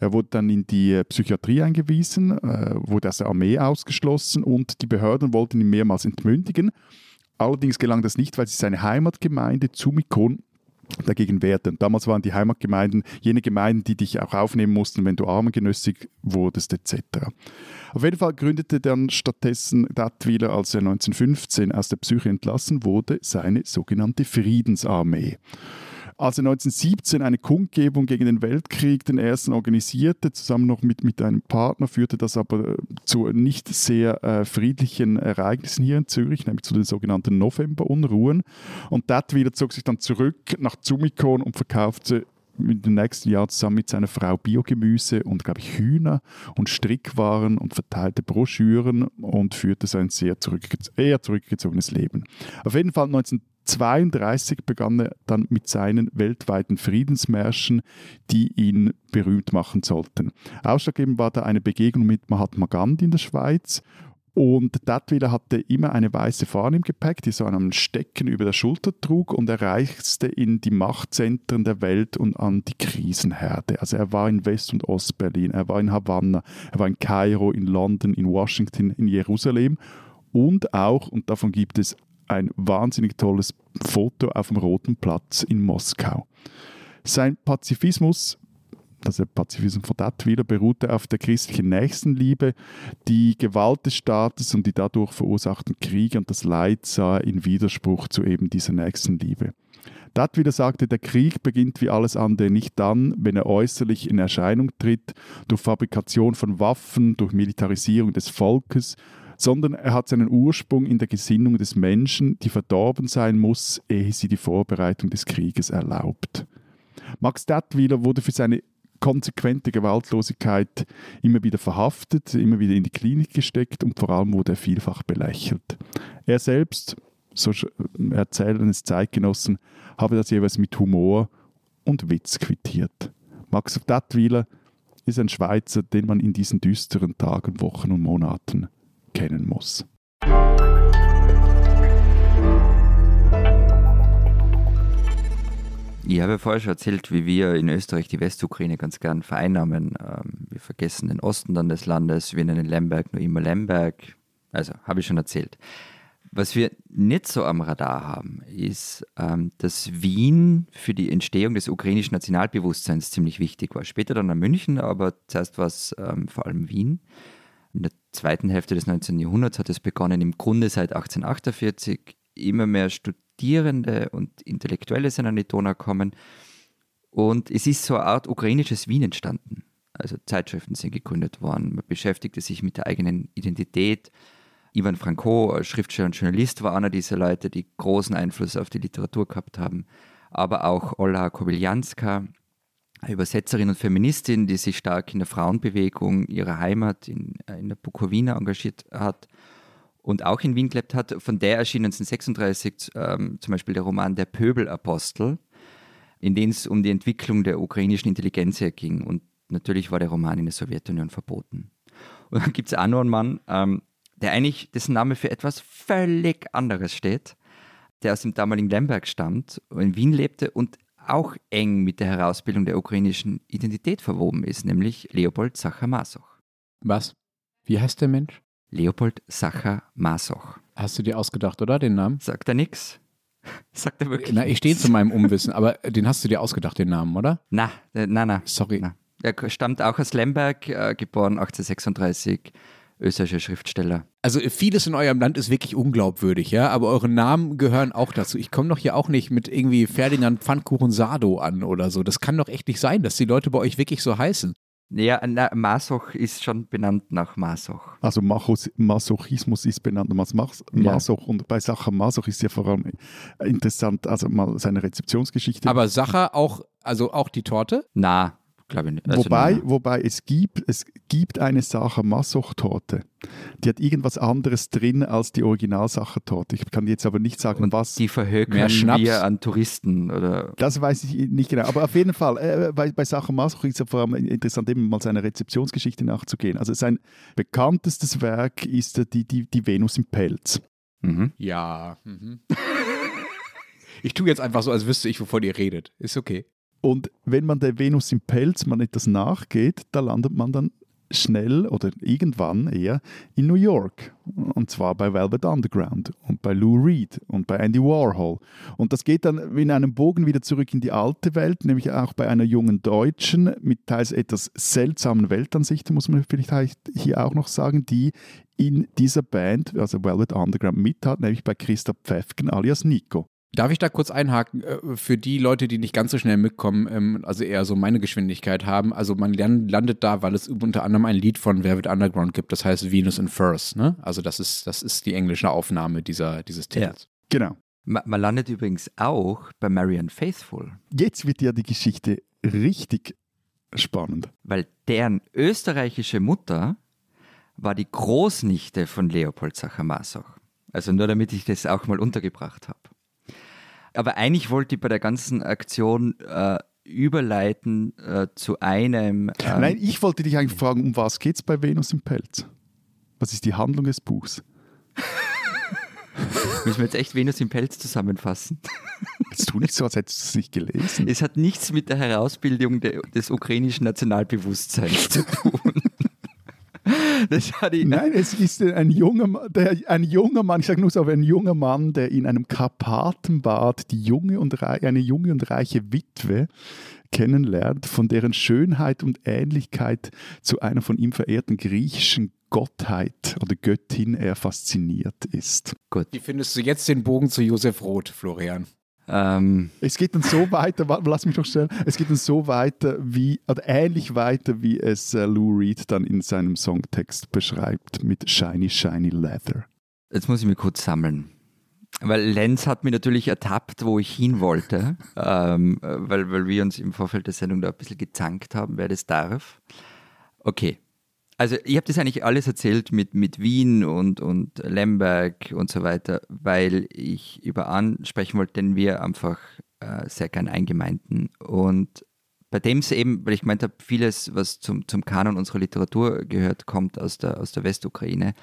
Er wurde dann in die Psychiatrie eingewiesen, äh, wurde aus der Armee ausgeschlossen und die Behörden wollten ihn mehrmals entmündigen. Allerdings gelang das nicht, weil sich seine Heimatgemeinde Zumikon dagegen wehrte. Und damals waren die Heimatgemeinden jene Gemeinden, die dich auch aufnehmen mussten, wenn du armengenössig wurdest etc. Auf jeden Fall gründete dann stattdessen Dattwiler, als er 1915 aus der Psyche entlassen wurde, seine sogenannte Friedensarmee. Als er 1917 eine Kundgebung gegen den Weltkrieg, den ersten, organisierte, zusammen noch mit, mit einem Partner, führte das aber äh, zu nicht sehr äh, friedlichen Ereignissen hier in Zürich, nämlich zu den sogenannten Novemberunruhen. Und Dattwiler zog sich dann zurück nach Zumikon und verkaufte in den nächsten Jahren zusammen mit seiner Frau Biogemüse und, glaube ich, Hühner und Strickwaren und verteilte Broschüren und führte sein sehr zurückge eher zurückgezogenes Leben. Auf jeden Fall 1932 begann er dann mit seinen weltweiten Friedensmärschen, die ihn berühmt machen sollten. Ausschlaggebend war da eine Begegnung mit Mahatma Gandhi in der Schweiz Und Dadwiller hatte immer eine weiße Fahne im Gepäck, die so einem Stecken über der Schulter trug und er reiste in die Machtzentren der Welt und an die Krisenherde. Also er war in West- und Ostberlin, er war in Havanna, er war in Kairo, in London, in Washington, in Jerusalem und auch, und davon gibt es ein wahnsinnig tolles Foto auf dem Roten Platz in Moskau. Sein Pazifismus also der Pazifismus von Dadwiller beruhte auf der christlichen Nächstenliebe. Die Gewalt des Staates und die dadurch verursachten Kriege und das Leid sah er in Widerspruch zu eben dieser Nächstenliebe. Dadwiller sagte, der Krieg beginnt wie alles andere nicht dann, wenn er äußerlich in Erscheinung tritt, durch Fabrikation von Waffen, durch Militarisierung des Volkes, sondern er hat seinen Ursprung in der Gesinnung des Menschen, die verdorben sein muss, ehe sie die Vorbereitung des Krieges erlaubt. Max Dadwiller wurde für seine konsequente Gewaltlosigkeit immer wieder verhaftet, immer wieder in die Klinik gesteckt und vor allem wurde er vielfach belächelt. Er selbst, so erzählen es Zeitgenossen, habe das jeweils mit Humor und Witz quittiert. Max Dattwiler ist ein Schweizer, den man in diesen düsteren Tagen, Wochen und Monaten kennen muss. Ich habe vorher schon erzählt, wie wir in Österreich die Westukraine ganz gern vereinnahmen. Ähm, wir vergessen den Osten dann des Landes, wir nennen Lemberg nur immer Lemberg. Also, habe ich schon erzählt. Was wir nicht so am Radar haben, ist, ähm, dass Wien für die Entstehung des ukrainischen Nationalbewusstseins ziemlich wichtig war. Später dann an München, aber zuerst war es ähm, vor allem Wien. In der zweiten Hälfte des 19. Jahrhunderts hat es begonnen, im Grunde seit 1848 immer mehr Studierende und Intellektuelle sind an die Donau kommen. Und es ist so eine Art ukrainisches Wien entstanden. Also Zeitschriften sind gegründet worden. Man beschäftigte sich mit der eigenen Identität. Ivan Franko, Schriftsteller und Journalist, war einer dieser Leute, die großen Einfluss auf die Literatur gehabt haben. Aber auch Ola Kobylianska, eine Übersetzerin und Feministin, die sich stark in der Frauenbewegung ihrer Heimat in, in der Bukowina engagiert hat und auch in Wien gelebt hat. Von der erschien 1936 ähm, zum Beispiel der Roman Der Pöbelapostel, in dem es um die Entwicklung der ukrainischen Intelligenz ging. Und natürlich war der Roman in der Sowjetunion verboten. Und dann gibt es auch noch einen Mann, ähm, der eigentlich, dessen Name für etwas völlig anderes steht, der aus dem damaligen Lemberg stammt, in Wien lebte und auch eng mit der Herausbildung der ukrainischen Identität verwoben ist, nämlich Leopold Sacher-Masoch. Was? Wie heißt der Mensch? Leopold Sacher Masoch. Hast du dir ausgedacht, oder, den Namen? Sagt er nichts? Sagt er wirklich? Na, ich stehe zu meinem Unwissen, aber den hast du dir ausgedacht, den Namen, oder? Na, äh, na, na. Sorry. Na. Er stammt auch aus Lemberg, äh, geboren 1836, österreichischer Schriftsteller. Also vieles in eurem Land ist wirklich unglaubwürdig, ja, aber eure Namen gehören auch dazu. Ich komme doch hier auch nicht mit irgendwie Ferdinand Pfannkuchen Sado an oder so. Das kann doch echt nicht sein, dass die Leute bei euch wirklich so heißen. Ja, na, Masoch ist schon benannt nach Masoch. Also Machos, Masochismus ist benannt nach Mas Masoch ja. und bei Sacher Masoch ist ja vor allem interessant, also mal seine Rezeptionsgeschichte. Aber Sacher auch, also auch die Torte? Na, glaube ich nicht. Also wobei, wobei es gibt, es gibt eine Sacher Masoch-Torte. Die hat irgendwas anderes drin als die Original-Sacher-Torte. Ich kann jetzt aber nicht sagen, Und was. Die verhökern wir an Touristen, oder? Das weiß ich nicht genau. Aber auf jeden Fall, äh, bei, bei Sacher Masoch ist es vor allem interessant, eben mal seine Rezeptionsgeschichte nachzugehen. Also sein bekanntestes Werk ist die, die, die Venus im Pelz. Mhm. Ja. Mhm. ich tue jetzt einfach so, als wüsste ich, wovon ihr redet. Ist okay. Und wenn man der Venus im Pelz man etwas nachgeht, da landet man dann schnell oder irgendwann eher in New York. Und zwar bei Velvet Underground und bei Lou Reed und bei Andy Warhol. Und das geht dann in einem Bogen wieder zurück in die alte Welt, nämlich auch bei einer jungen Deutschen mit teils etwas seltsamen Weltansichten, muss man vielleicht hier auch noch sagen, die in dieser Band, also Velvet Underground, mit hat, nämlich bei Christa Pfeffken alias Nico. Darf ich da kurz einhaken? Äh, für die Leute, die nicht ganz so schnell mitkommen, ähm, also eher so meine Geschwindigkeit haben, also man landet da, weil es unter anderem ein Lied von Velvet Underground gibt, das heißt Venus in Furs, ne? Also das ist, das ist die englische Aufnahme dieser, dieses Titels. Ja, genau. Man landet übrigens auch bei Marian Faithful. Jetzt wird ja die Geschichte richtig spannend. Weil deren österreichische Mutter war die Großnichte von Leopold Sacher-Masoch. Also nur damit ich das auch mal untergebracht habe. Aber eigentlich wollte ich bei der ganzen Aktion äh, überleiten äh, zu einem. Ähm Nein, ich wollte dich eigentlich fragen, um was geht es bei Venus im Pelz? Was ist die Handlung des Buchs? Müssen wir jetzt echt Venus im Pelz zusammenfassen? Jetzt tu nicht so, als hättest du es nicht gelesen. Es hat nichts mit der Herausbildung de, des ukrainischen Nationalbewusstseins zu tun. Das Nein, es ist ein junger, der, ein junger Mann, ich sage nur so, ein junger Mann, der in einem Karpatenbad die junge und eine junge und reiche Witwe kennenlernt, von deren Schönheit und Ähnlichkeit zu einer von ihm verehrten griechischen Gottheit oder Göttin er fasziniert ist. Gut. Wie findest du jetzt den Bogen zu Josef Roth, Florian? Ähm. Es geht dann so weiter, lass mich noch stellen, es geht dann so weiter wie, oder ähnlich weiter, wie es äh, Lou Reed dann in seinem Songtext beschreibt mit Shiny, Shiny Leather. Jetzt muss ich mich kurz sammeln. Weil Lenz hat mich natürlich ertappt, wo ich hin wollte, ähm, weil, weil wir uns im Vorfeld der Sendung da ein bisschen gezankt haben, wer das darf. Okay, also ich habe das eigentlich alles erzählt mit, mit Wien und, und Lemberg und so weiter, weil ich über ansprechen wollte, den wir einfach äh, sehr gern eingemeinten. Und bei dem es eben, weil ich gemeint habe, vieles, was zum, zum Kanon unserer Literatur gehört, kommt aus der, aus der Westukraine.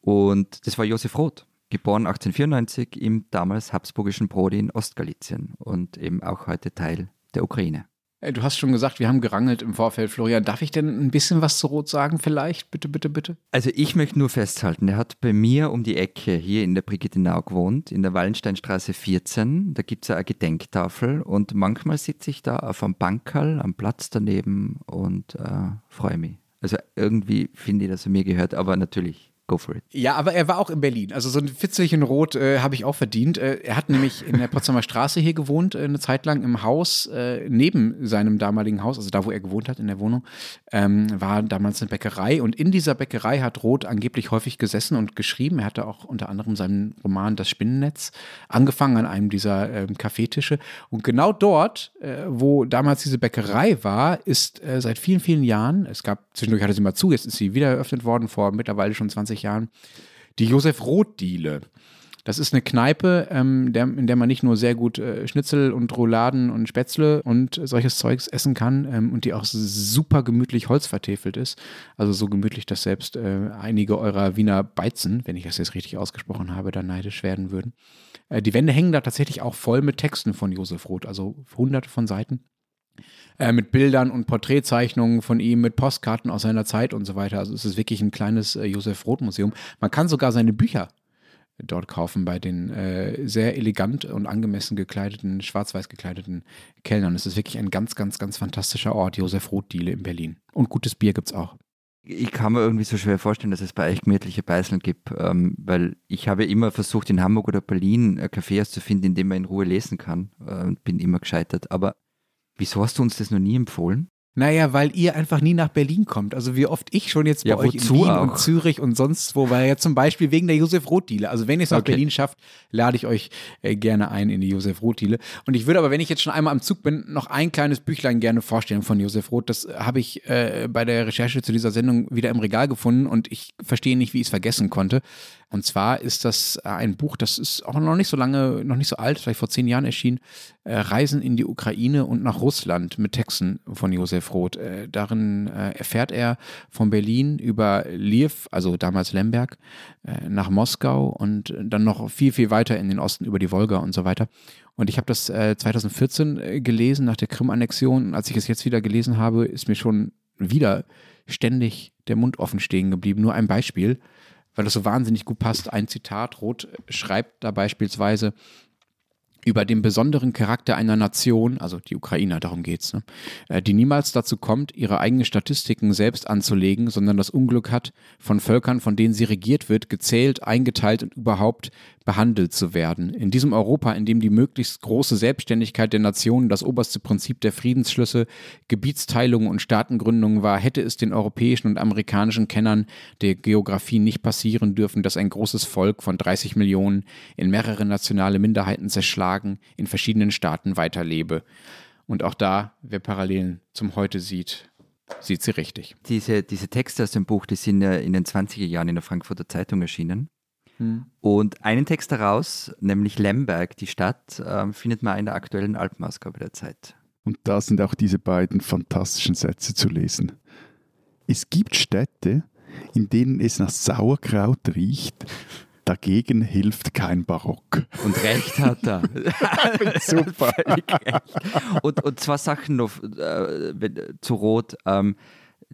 Und das war Josef Roth, geboren 1894 im damals habsburgischen Prodi in Ostgalizien und eben auch heute Teil der Ukraine. Du hast schon gesagt, wir haben gerangelt im Vorfeld. Florian, darf ich denn ein bisschen was zu Rot sagen vielleicht? Bitte, bitte, bitte. Also ich möchte nur festhalten, er hat bei mir um die Ecke hier in der Brigittenau gewohnt, in der Wallensteinstraße 14. Da gibt es eine Gedenktafel und manchmal sitze ich da auf einem Bankerl am Platz daneben und äh, freue mich. Also irgendwie finde ich, dass er mir gehört, aber natürlich Go for it. Ja, aber er war auch in Berlin. Also so ein Fitzel in Rot äh, habe ich auch verdient. Äh, er hat nämlich in der Potsdamer Straße hier gewohnt, äh, eine Zeit lang im Haus äh, neben seinem damaligen Haus, also da, wo er gewohnt hat, in der Wohnung, ähm, war damals eine Bäckerei. Und in dieser Bäckerei hat Roth angeblich häufig gesessen und geschrieben. Er hatte auch unter anderem seinen Roman Das Spinnennetz angefangen an einem dieser ähm, Kaffeetische. Und genau dort, äh, wo damals diese Bäckerei war, ist äh, seit vielen, vielen Jahren, es gab, zwischendurch hatte sie mal zu, jetzt ist sie wieder eröffnet worden, vor mittlerweile schon 20 20 Jahren, die Josef Roth-Diele. Das ist eine Kneipe, ähm, der, in der man nicht nur sehr gut äh, Schnitzel und Rouladen und Spätzle und solches Zeugs essen kann ähm, und die auch super gemütlich holzvertäfelt ist. Also so gemütlich, dass selbst äh, einige eurer Wiener Beizen, wenn ich das jetzt richtig ausgesprochen habe, da neidisch werden würden. Äh, die Wände hängen da tatsächlich auch voll mit Texten von Josef Roth, also hunderte von Seiten äh, mit Bildern und Porträtzeichnungen von ihm, mit Postkarten aus seiner Zeit und so weiter. Also es ist wirklich ein kleines äh, Josef Roth Museum. Man kann sogar seine Bücher dort kaufen bei den äh, sehr elegant und angemessen gekleideten, schwarz-weiß gekleideten Kellnern. Es ist wirklich ein ganz, ganz, ganz fantastischer Ort, Josef Roth-Diele in Berlin. Und gutes Bier gibt es auch. Ich kann mir irgendwie so schwer vorstellen, dass es bei euch gemütliche Beißeln gibt, ähm, weil ich habe immer versucht, in Hamburg oder Berlin ein Café zu finden, in dem man in Ruhe lesen kann äh, und bin immer gescheitert. Aber Wieso hast du uns das noch nie empfohlen? Naja, weil ihr einfach nie nach Berlin kommt. Also wie oft ich schon jetzt bei ja, euch in Wien auch? und Zürich und sonst wo, weil ja zum Beispiel wegen der Josef Roth-Diele. Also wenn ihr es nach okay. Berlin schafft, lade ich euch äh, gerne ein in die Josef Roth-Diele. Und ich würde aber, wenn ich jetzt schon einmal am Zug bin, noch ein kleines Büchlein gerne vorstellen von Josef Roth. Das habe ich äh, bei der Recherche zu dieser Sendung wieder im Regal gefunden und ich verstehe nicht, wie ich es vergessen konnte. Und zwar ist das äh, ein Buch, das ist auch noch nicht so lange, noch nicht so alt, vielleicht vor zehn Jahren erschienen, äh, Reisen in die Ukraine und nach Russland mit Texten von Josef Roth. Äh, darin äh, erfährt er von Berlin über Liev, also damals Lemberg, äh, nach Moskau und dann noch viel, viel weiter in den Osten über die Wolga und so weiter. Und ich habe das 2014 äh, gelesen nach der Krim-Annexion. Als ich es jetzt wieder gelesen habe, ist mir schon wieder ständig der Mund offen stehen geblieben. Nur ein Beispiel weil das so wahnsinnig gut passt. Ein Zitat, Roth schreibt da beispielsweise, über den besonderen Charakter einer Nation, also die Ukrainer, darum geht's, ne, äh, die niemals dazu kommt, ihre eigenen Statistiken selbst anzulegen, sondern das Unglück hat, von Völkern, von denen sie regiert wird, gezählt, eingeteilt und überhaupt behandelt zu werden. In diesem Europa, in dem die möglichst große Selbstständigkeit der Nationen das oberste Prinzip der Friedensschlüsse, Gebietsteilungen und Staatengründungen war, hätte es den europäischen und amerikanischen Kennern der Geografie nicht passieren dürfen, dass ein großes Volk von 30 Millionen in mehrere nationale Minderheiten zerschlagen in verschiedenen Staaten weiterlebe. Und auch da, wer Parallelen zum Heute sieht, sieht sie richtig. Diese, diese Texte aus dem Buch, die sind ja in den 20er Jahren in der Frankfurter Zeitung erschienen. Hm. Und einen Text daraus, nämlich Lemberg, die Stadt, äh, findet man in der aktuellen Alpenmaßgabe der Zeit. Und da sind auch diese beiden fantastischen Sätze zu lesen. Es gibt Städte, in denen es nach Sauerkraut riecht. Dagegen hilft kein Barock. Und recht hat er. Super. und, und zwei Sachen noch äh, zu Rot, ähm,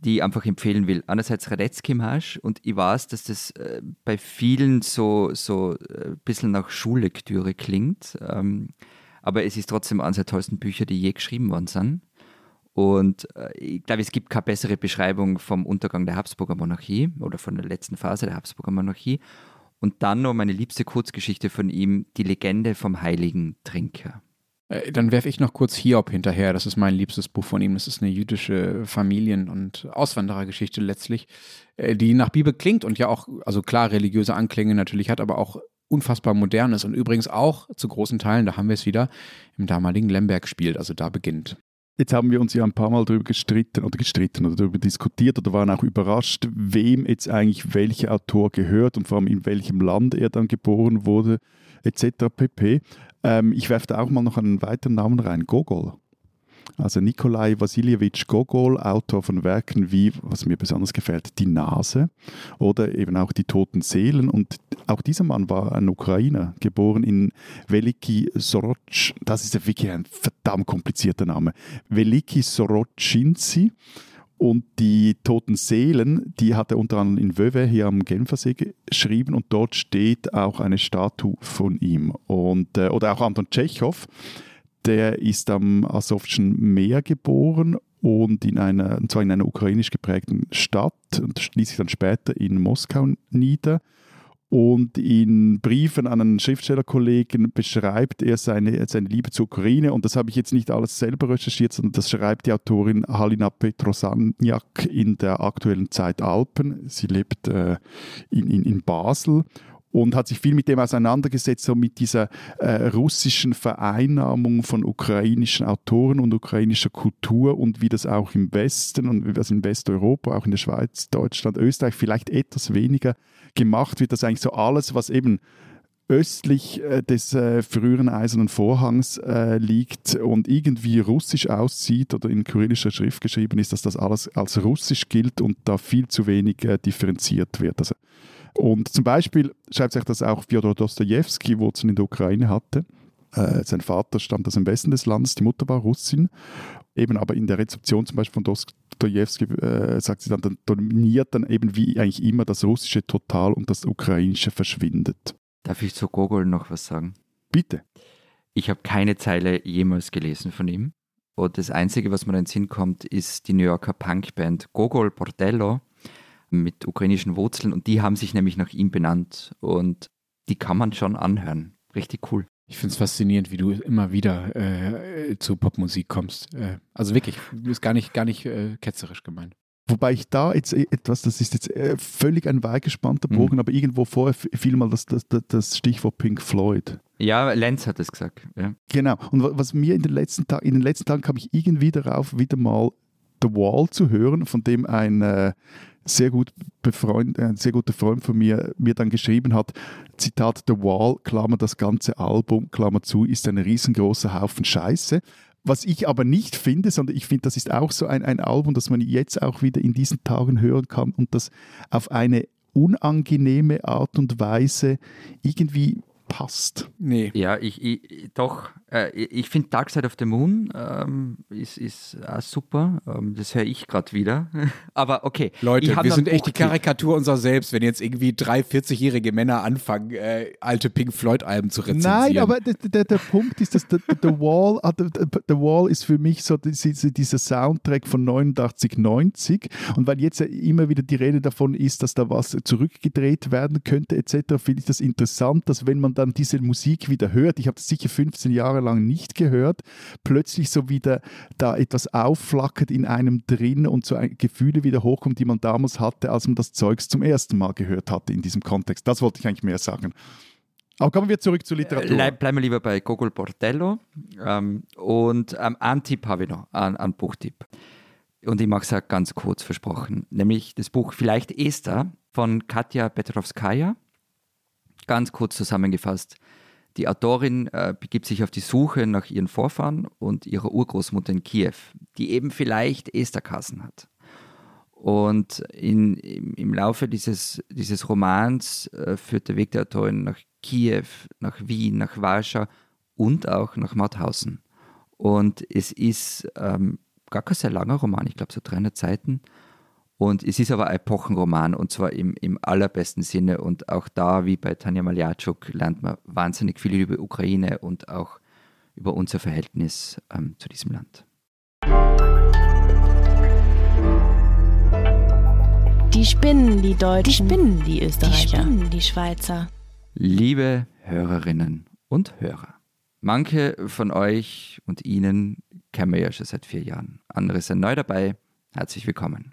die ich einfach empfehlen will. Einerseits Radetzky Marsch und ich weiß, dass das äh, bei vielen so, so ein äh, bisschen nach Schullektüre klingt. Ähm, aber es ist trotzdem eines der tollsten Bücher, die je geschrieben worden sind. Und äh, ich glaube, es gibt keine bessere Beschreibung vom Untergang der Habsburger Monarchie oder von der letzten Phase der Habsburger Monarchie. Und dann noch meine liebste Kurzgeschichte von ihm, die Legende vom heiligen Trinker. Äh, dann werfe ich noch kurz Hiob hinterher. Das ist mein liebstes Buch von ihm. Das ist eine jüdische Familien- und Auswanderergeschichte letztlich, äh, die nach Bibel klingt und ja auch, also klar, religiöse Anklänge natürlich hat, aber auch unfassbar modern ist und übrigens auch zu großen Teilen, da haben wir es wieder, im damaligen Lemberg spielt. Also da beginnt. Jetzt haben wir uns ja ein paar Mal darüber gestritten oder gestritten oder darüber diskutiert oder waren auch überrascht, wem jetzt eigentlich welcher Autor gehört und vor allem in welchem Land er dann geboren wurde, etc. pp. Ähm, ich werfe da auch mal noch einen weiteren Namen rein, Gogol. Also Nikolai Wassiljewitsch Gogol, Autor von Werken wie, was mir besonders gefällt, Die Nase oder eben auch Die toten Seelen. Und auch dieser Mann war ein Ukrainer, geboren in Veliki Sorotsch. Das ist ja wirklich ein verdammt komplizierter Name. Veliki Sorotschinci. Und die Toten Seelen, die hat er unter anderem in Wöwe hier am Genfersee geschrieben und dort steht auch eine Statue von ihm. Und, äh, oder auch Anton Tschechow, der ist am Asowschen Meer geboren und in einer, und zwar in einer ukrainisch geprägten Stadt und ließ sich dann später in Moskau nieder. Und in Briefen an einen Schriftstellerkollegen beschreibt er seine, seine Liebe zur Ukraine. Und das habe ich jetzt nicht alles selber recherchiert, sondern das schreibt die Autorin Halina Petrosaniak in der aktuellen Zeit Alpen. Sie lebt äh, in, in, in Basel und hat sich viel mit dem auseinandergesetzt, so mit dieser äh, russischen Vereinnahmung von ukrainischen Autoren und ukrainischer Kultur und wie das auch im Westen und wie das in Westeuropa, auch in der Schweiz, Deutschland, Österreich vielleicht etwas weniger gemacht wird, dass eigentlich so alles, was eben östlich äh, des äh, früheren Eisernen Vorhangs äh, liegt und irgendwie russisch aussieht oder in kyrillischer Schrift geschrieben ist, dass das alles als russisch gilt und da viel zu wenig äh, differenziert wird. Also und zum Beispiel schreibt sich das auch Fyodor Dostoevsky, Wurzeln in der Ukraine hatte. Äh, sein Vater stammt aus dem Westen des Landes, die Mutter war Russin. Eben aber in der Rezeption zum Beispiel von Dostoevsky äh, sagt sie dann, dann dominiert dann eben wie eigentlich immer das Russische total und das Ukrainische verschwindet. Darf ich zu Gogol noch was sagen? Bitte. Ich habe keine Zeile jemals gelesen von ihm. Und das Einzige, was mir in den Sinn kommt, ist die New Yorker Punkband Gogol Bordello mit ukrainischen Wurzeln und die haben sich nämlich nach ihm benannt und die kann man schon anhören. Richtig cool. Ich finde es faszinierend, wie du immer wieder äh, zu Popmusik kommst. Äh, also wirklich, ist gar nicht, gar nicht äh, ketzerisch gemeint. Wobei ich da jetzt e-, etwas, das ist jetzt äh, völlig ein weit gespannter mhm. Bogen, mhm. aber irgendwo vorher fiel mal das, das, das Stichwort Pink Floyd. Ja, Lenz hat es gesagt. Ja. Genau. Und was mir in den letzten Tagen, in den letzten Tagen kam ich irgendwie darauf, wieder mal The Wall zu hören, von dem ein äh, sehr gut befreund, ein sehr guter Freund von mir mir dann geschrieben hat, Zitat, The Wall, Klammer, das ganze Album, Klammer zu, ist ein riesengroßer Haufen Scheiße. Was ich aber nicht finde, sondern ich finde, das ist auch so ein, ein Album, das man jetzt auch wieder in diesen Tagen hören kann und das auf eine unangenehme Art und Weise irgendwie passt. Nee. Ja, ich, ich doch. Äh, ich finde Dark Side of the Moon ähm, ist, ist auch super. Ähm, das höre ich gerade wieder. Aber okay. Leute, wir sind echt die Karikatur unserer selbst, wenn jetzt irgendwie drei 40-jährige Männer anfangen, äh, alte Pink Floyd-Alben zu rezensieren. Nein, aber der, der, der Punkt ist, dass The, the, Wall, ah, the, the, Wall ist für mich so diese, dieser Soundtrack von 89, 90. Und weil jetzt ja immer wieder die Rede davon ist, dass da was zurückgedreht werden könnte, etc., finde ich das interessant, dass wenn man dann diese Musik wieder hört, ich habe das sicher 15 Jahre lang nicht gehört, plötzlich so wieder da etwas aufflackert in einem drin und so Gefühle wieder hochkommen, die man damals hatte, als man das Zeugs zum ersten Mal gehört hatte in diesem Kontext. Das wollte ich eigentlich mehr sagen. Aber kommen wir zurück zur Literatur. Äh, bleiben wir lieber bei Gogol Portello. Ähm, und ähm, Tipp habe ich noch, einen, einen Buchtipp. Und ich mache es ganz kurz versprochen. Nämlich das Buch Vielleicht Esther von Katja Petrovskaya. Ganz kurz zusammengefasst. Die Autorin äh, begibt sich auf die Suche nach ihren Vorfahren und ihrer Urgroßmutter in Kiew, die eben vielleicht Esterkassen hat. Und in, im, im Laufe dieses, dieses Romans äh, führt der Weg der Autorin nach Kiew, nach Wien, nach Warschau und auch nach Mauthausen. Und es ist ähm, gar kein sehr langer Roman, ich glaube so 300 Seiten. Und es ist aber ein Epochenroman und zwar im, im allerbesten Sinne. Und auch da, wie bei Tanja Maljatschuk, lernt man wahnsinnig viel über Ukraine und auch über unser Verhältnis ähm, zu diesem Land. Die spinnen, die Deutschen. Die spinnen, die Die Österreicher. spinnen, die Schweizer. Liebe Hörerinnen und Hörer, manche von euch und Ihnen kennen wir ja schon seit vier Jahren. Andere sind neu dabei. Herzlich willkommen.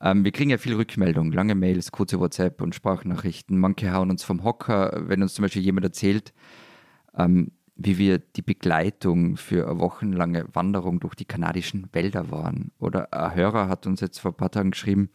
Ähm, wir kriegen ja viel Rückmeldung, lange Mails, kurze WhatsApp und Sprachnachrichten. Manche hauen uns vom Hocker, wenn uns zum Beispiel jemand erzählt, ähm, wie wir die Begleitung für eine wochenlange Wanderung durch die kanadischen Wälder waren. Oder ein Hörer hat uns jetzt vor ein paar Tagen geschrieben,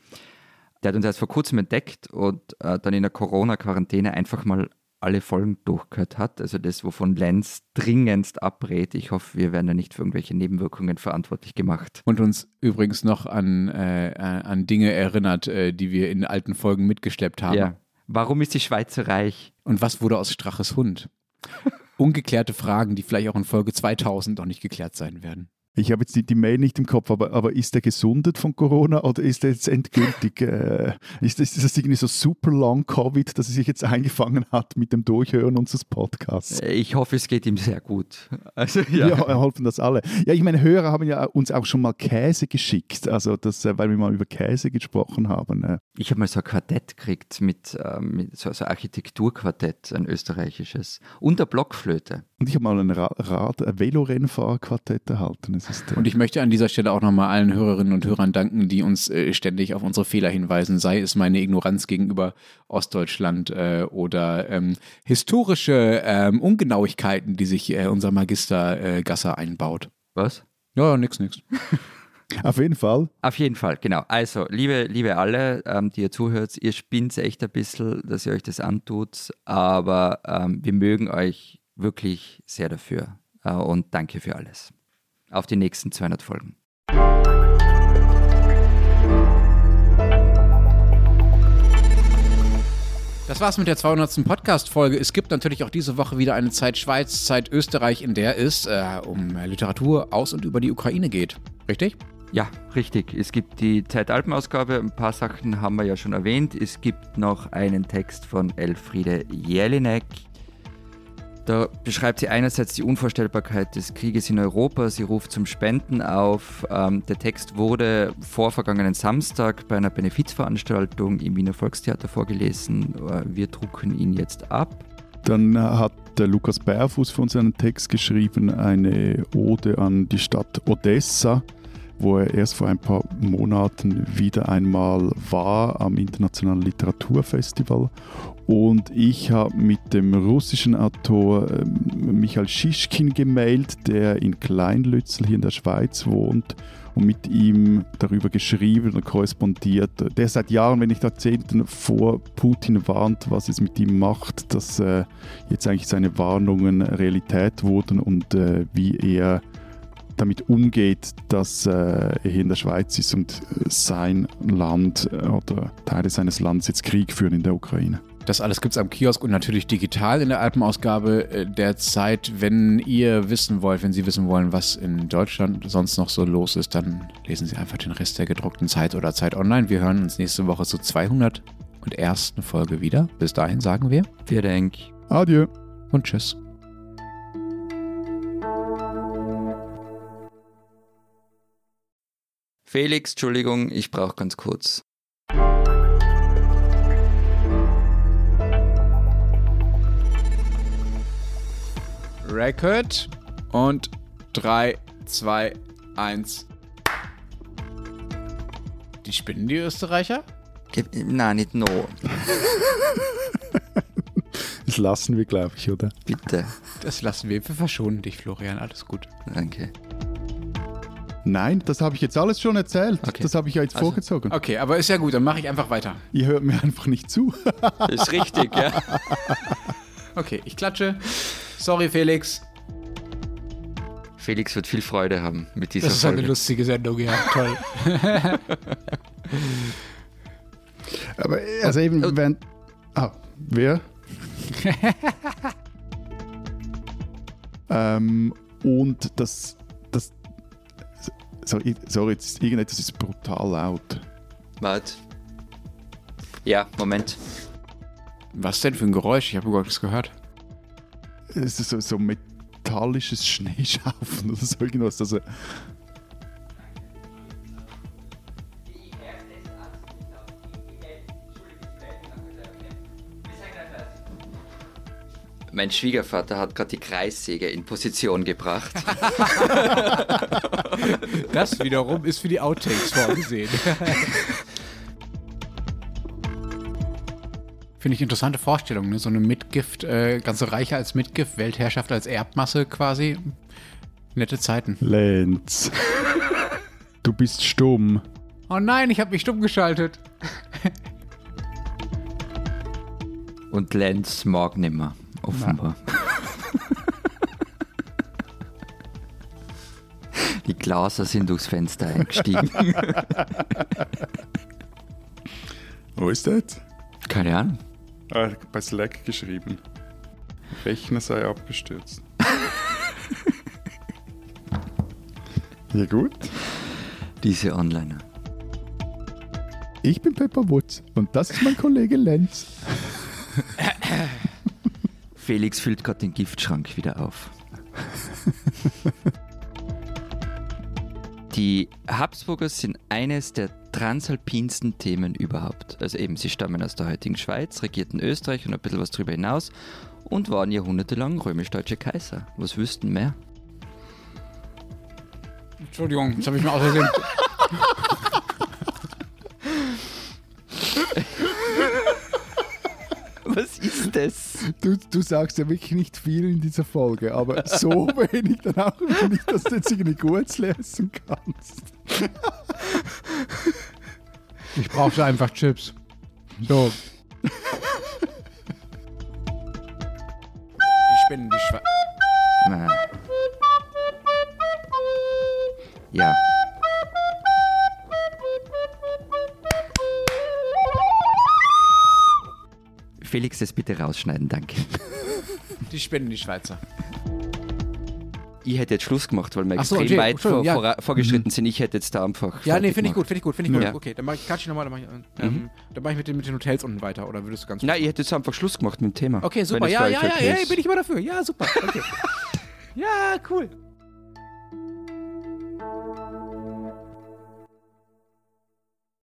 der hat uns erst vor kurzem entdeckt und äh, dann in der Corona-Quarantäne einfach mal alle Folgen durchgehört hat. Also das, wovon Lenz dringendst abrät. Ich hoffe, wir werden da nicht für irgendwelche Nebenwirkungen verantwortlich gemacht. Und uns übrigens noch an, äh, an Dinge erinnert, äh, die wir in alten Folgen mitgeschleppt haben. Ja. Warum ist die Schweiz so reich? Und was wurde aus Straches Hund? Ungeklärte Fragen, die vielleicht auch in Folge 2000 noch nicht geklärt sein werden. Ich habe jetzt die, die Mail nicht im Kopf, aber, aber ist er gesundet von Corona oder ist er jetzt endgültig, äh, ist, das, ist das irgendwie so super long Covid, dass er sich jetzt eingefangen hat mit dem Durchhören unseres Podcasts? Äh, Ich hoffe, es geht ihm sehr gut. Also Ja, ja. hoffen das alle. Ja, ich meine, Hörer haben ja uns auch schon mal Käse geschickt, also das, äh, weil wir mal über Käse gesprochen haben. äh. Ich habe mal so ein Quartett gekriegt mit, ähm, mit so, so ein Architekturquartett, ein österreichisches. Und eine Blockflöte. Und ich habe mal ein Ra Rad-, ein Velorennfahrquartett erhalten. Äh, Und ich möchte an dieser Stelle auch nochmal allen Hörerinnen und Hörern danken, die uns äh, ständig auf unsere Fehler hinweisen, sei es meine Ignoranz gegenüber Ostdeutschland äh, oder ähm, historische ähm, Ungenauigkeiten, die sich äh, unser Magister äh, Gasser einbaut. Was? Ja, nix, nix. auf jeden Fall. Auf jeden Fall, genau. Also, liebe, liebe alle, ähm, die ihr zuhört, ihr spinnt echt ein bisschen, dass ihr euch das antut, aber ähm, wir mögen euch wirklich sehr dafür. Äh, und danke für alles. Auf die nächsten 200 Folgen. Das war's mit der 200. Podcast-Folge. Es gibt natürlich auch diese Woche wieder eine Zeit Schweiz, Zeit Österreich, in der es äh, um Literatur aus und über die Ukraine geht. Richtig? Ja, richtig. Es gibt die Zeitalpen-Ausgabe. Ein paar Sachen haben wir ja schon erwähnt. Es gibt noch einen Text von Elfriede Jelinek. Da beschreibt sie einerseits die Unvorstellbarkeit des Krieges in Europa. Sie ruft zum Spenden auf. Ähm, der Text wurde vor vergangenen Samstag bei einer Benefizveranstaltung im Wiener Volkstheater vorgelesen. Äh, Wir drucken ihn jetzt ab. Dann hat der Lukas Bärfuß für uns einen Text geschrieben, eine Ode an die Stadt Odessa, wo er erst vor ein paar Monaten wieder einmal war am Internationalen Literaturfestival. Und ich habe mit dem russischen Autor ähm, Michael Schischkin gemailt, der in Kleinlützel hier in der Schweiz wohnt und mit ihm darüber geschrieben und korrespondiert. Der seit Jahren, wenn nicht Jahrzehnten vor Putin warnt, was es mit ihm macht, dass äh, jetzt eigentlich seine Warnungen Realität wurden und äh, wie er damit umgeht, dass äh, er hier in der Schweiz ist und äh, sein Land äh, oder Teile seines Landes jetzt Krieg führen in der Ukraine. Das alles gibt's am Kiosk und natürlich digital in der Alpenausgabe äh, der Zeit. Wenn ihr wissen wollt, wenn Sie wissen wollen, was in Deutschland sonst noch so los ist, dann lesen Sie einfach den Rest der gedruckten Zeit oder Zeit online. Wir hören uns nächste Woche zur 201. Folge wieder. Bis dahin sagen wir Wir denken. Adieu. und tschüss. Felix, Entschuldigung, ich brauche ganz kurz. Record und 3, 2, 1. Die spinnen die Österreicher? Nein, nicht no. Das lassen wir, glaube ich, oder? Bitte. Das lassen wir. Wir verschonen dich, Florian. Alles gut. Danke. Nein, das habe ich jetzt alles schon erzählt. Okay. Das habe ich ja jetzt Also- vorgezogen. Okay, aber ist ja gut. Dann mache ich einfach weiter. Ihr hört mir einfach nicht zu. Ist richtig, ja. Okay, ich klatsche. Sorry, Felix. Felix wird viel Freude haben mit dieser Das ist eine Folge. lustige Sendung, ja. Toll. Aber also eben, und- wenn. Ah, wer? ähm, und das. das so, ich- sorry, jetzt, irgendetwas ist brutal laut. Warte. Ja, Moment. Was denn für ein Geräusch? Ich habe überhaupt nichts gehört. Es ist so, so metallisches Schneeschaufeln oder so irgendwas. Also, Mein Schwiegervater hat gerade die Kreissäge in Position gebracht. Das wiederum ist für die Outtakes vorgesehen. Finde ich interessante Vorstellung, ne? So eine Mitgift, äh, ganze Reiche als Mitgift, Weltherrschaft als Erbmasse quasi. Nette Zeiten. Lenz. du bist stumm. Oh nein, ich habe mich stumm geschaltet. Und Lenz mag nimmer, offenbar. Die Glaser sind durchs Fenster eingestiegen. Wo ist das? Keine Ahnung. Ah, bei Slack geschrieben. Rechner sei abgestürzt. ja gut. Diese Onliner. Ich bin Pepper Woods und das ist mein Kollege Lenz. Felix füllt gerade den Giftschrank wieder auf. Die Habsburger sind eines der transalpinsten Themen überhaupt. Also eben, sie stammen aus der heutigen Schweiz, regierten Österreich und ein bisschen was darüber hinaus und waren jahrhundertelang römisch-deutsche Kaiser. Was wüssten mehr? Entschuldigung, jetzt habe ich mir außerdem. Was ist das? Du, du sagst ja wirklich nicht viel in dieser Folge, aber so wenig dann auch wieder nicht, dass du jetzt irgendwie gut lesen kannst. Ich brauchte einfach Chips. So. Die Spinnen, die Schwe Na. Ja. Felix, das bitte rausschneiden, danke. Die Spinnen, die Schweizer. Ich hätte jetzt Schluss gemacht, weil wir Ach so, extrem weit vor, ja. vor, vorgeschritten sind. Ich hätte jetzt da einfach. Ja, nee, finde ich gut, finde ich gut, finde ich gut. Ja. Okay, dann mache ich, catch ich nochmal, dann mache ich, ähm, dann mach ich mit, den, mit den Hotels unten weiter, oder würdest du ganz Nein, ich hätte jetzt einfach Schluss gemacht mit dem Thema. Okay, super, ja, ja, ja, ja, bin ich mal dafür. Ja, super. Okay. ja, cool.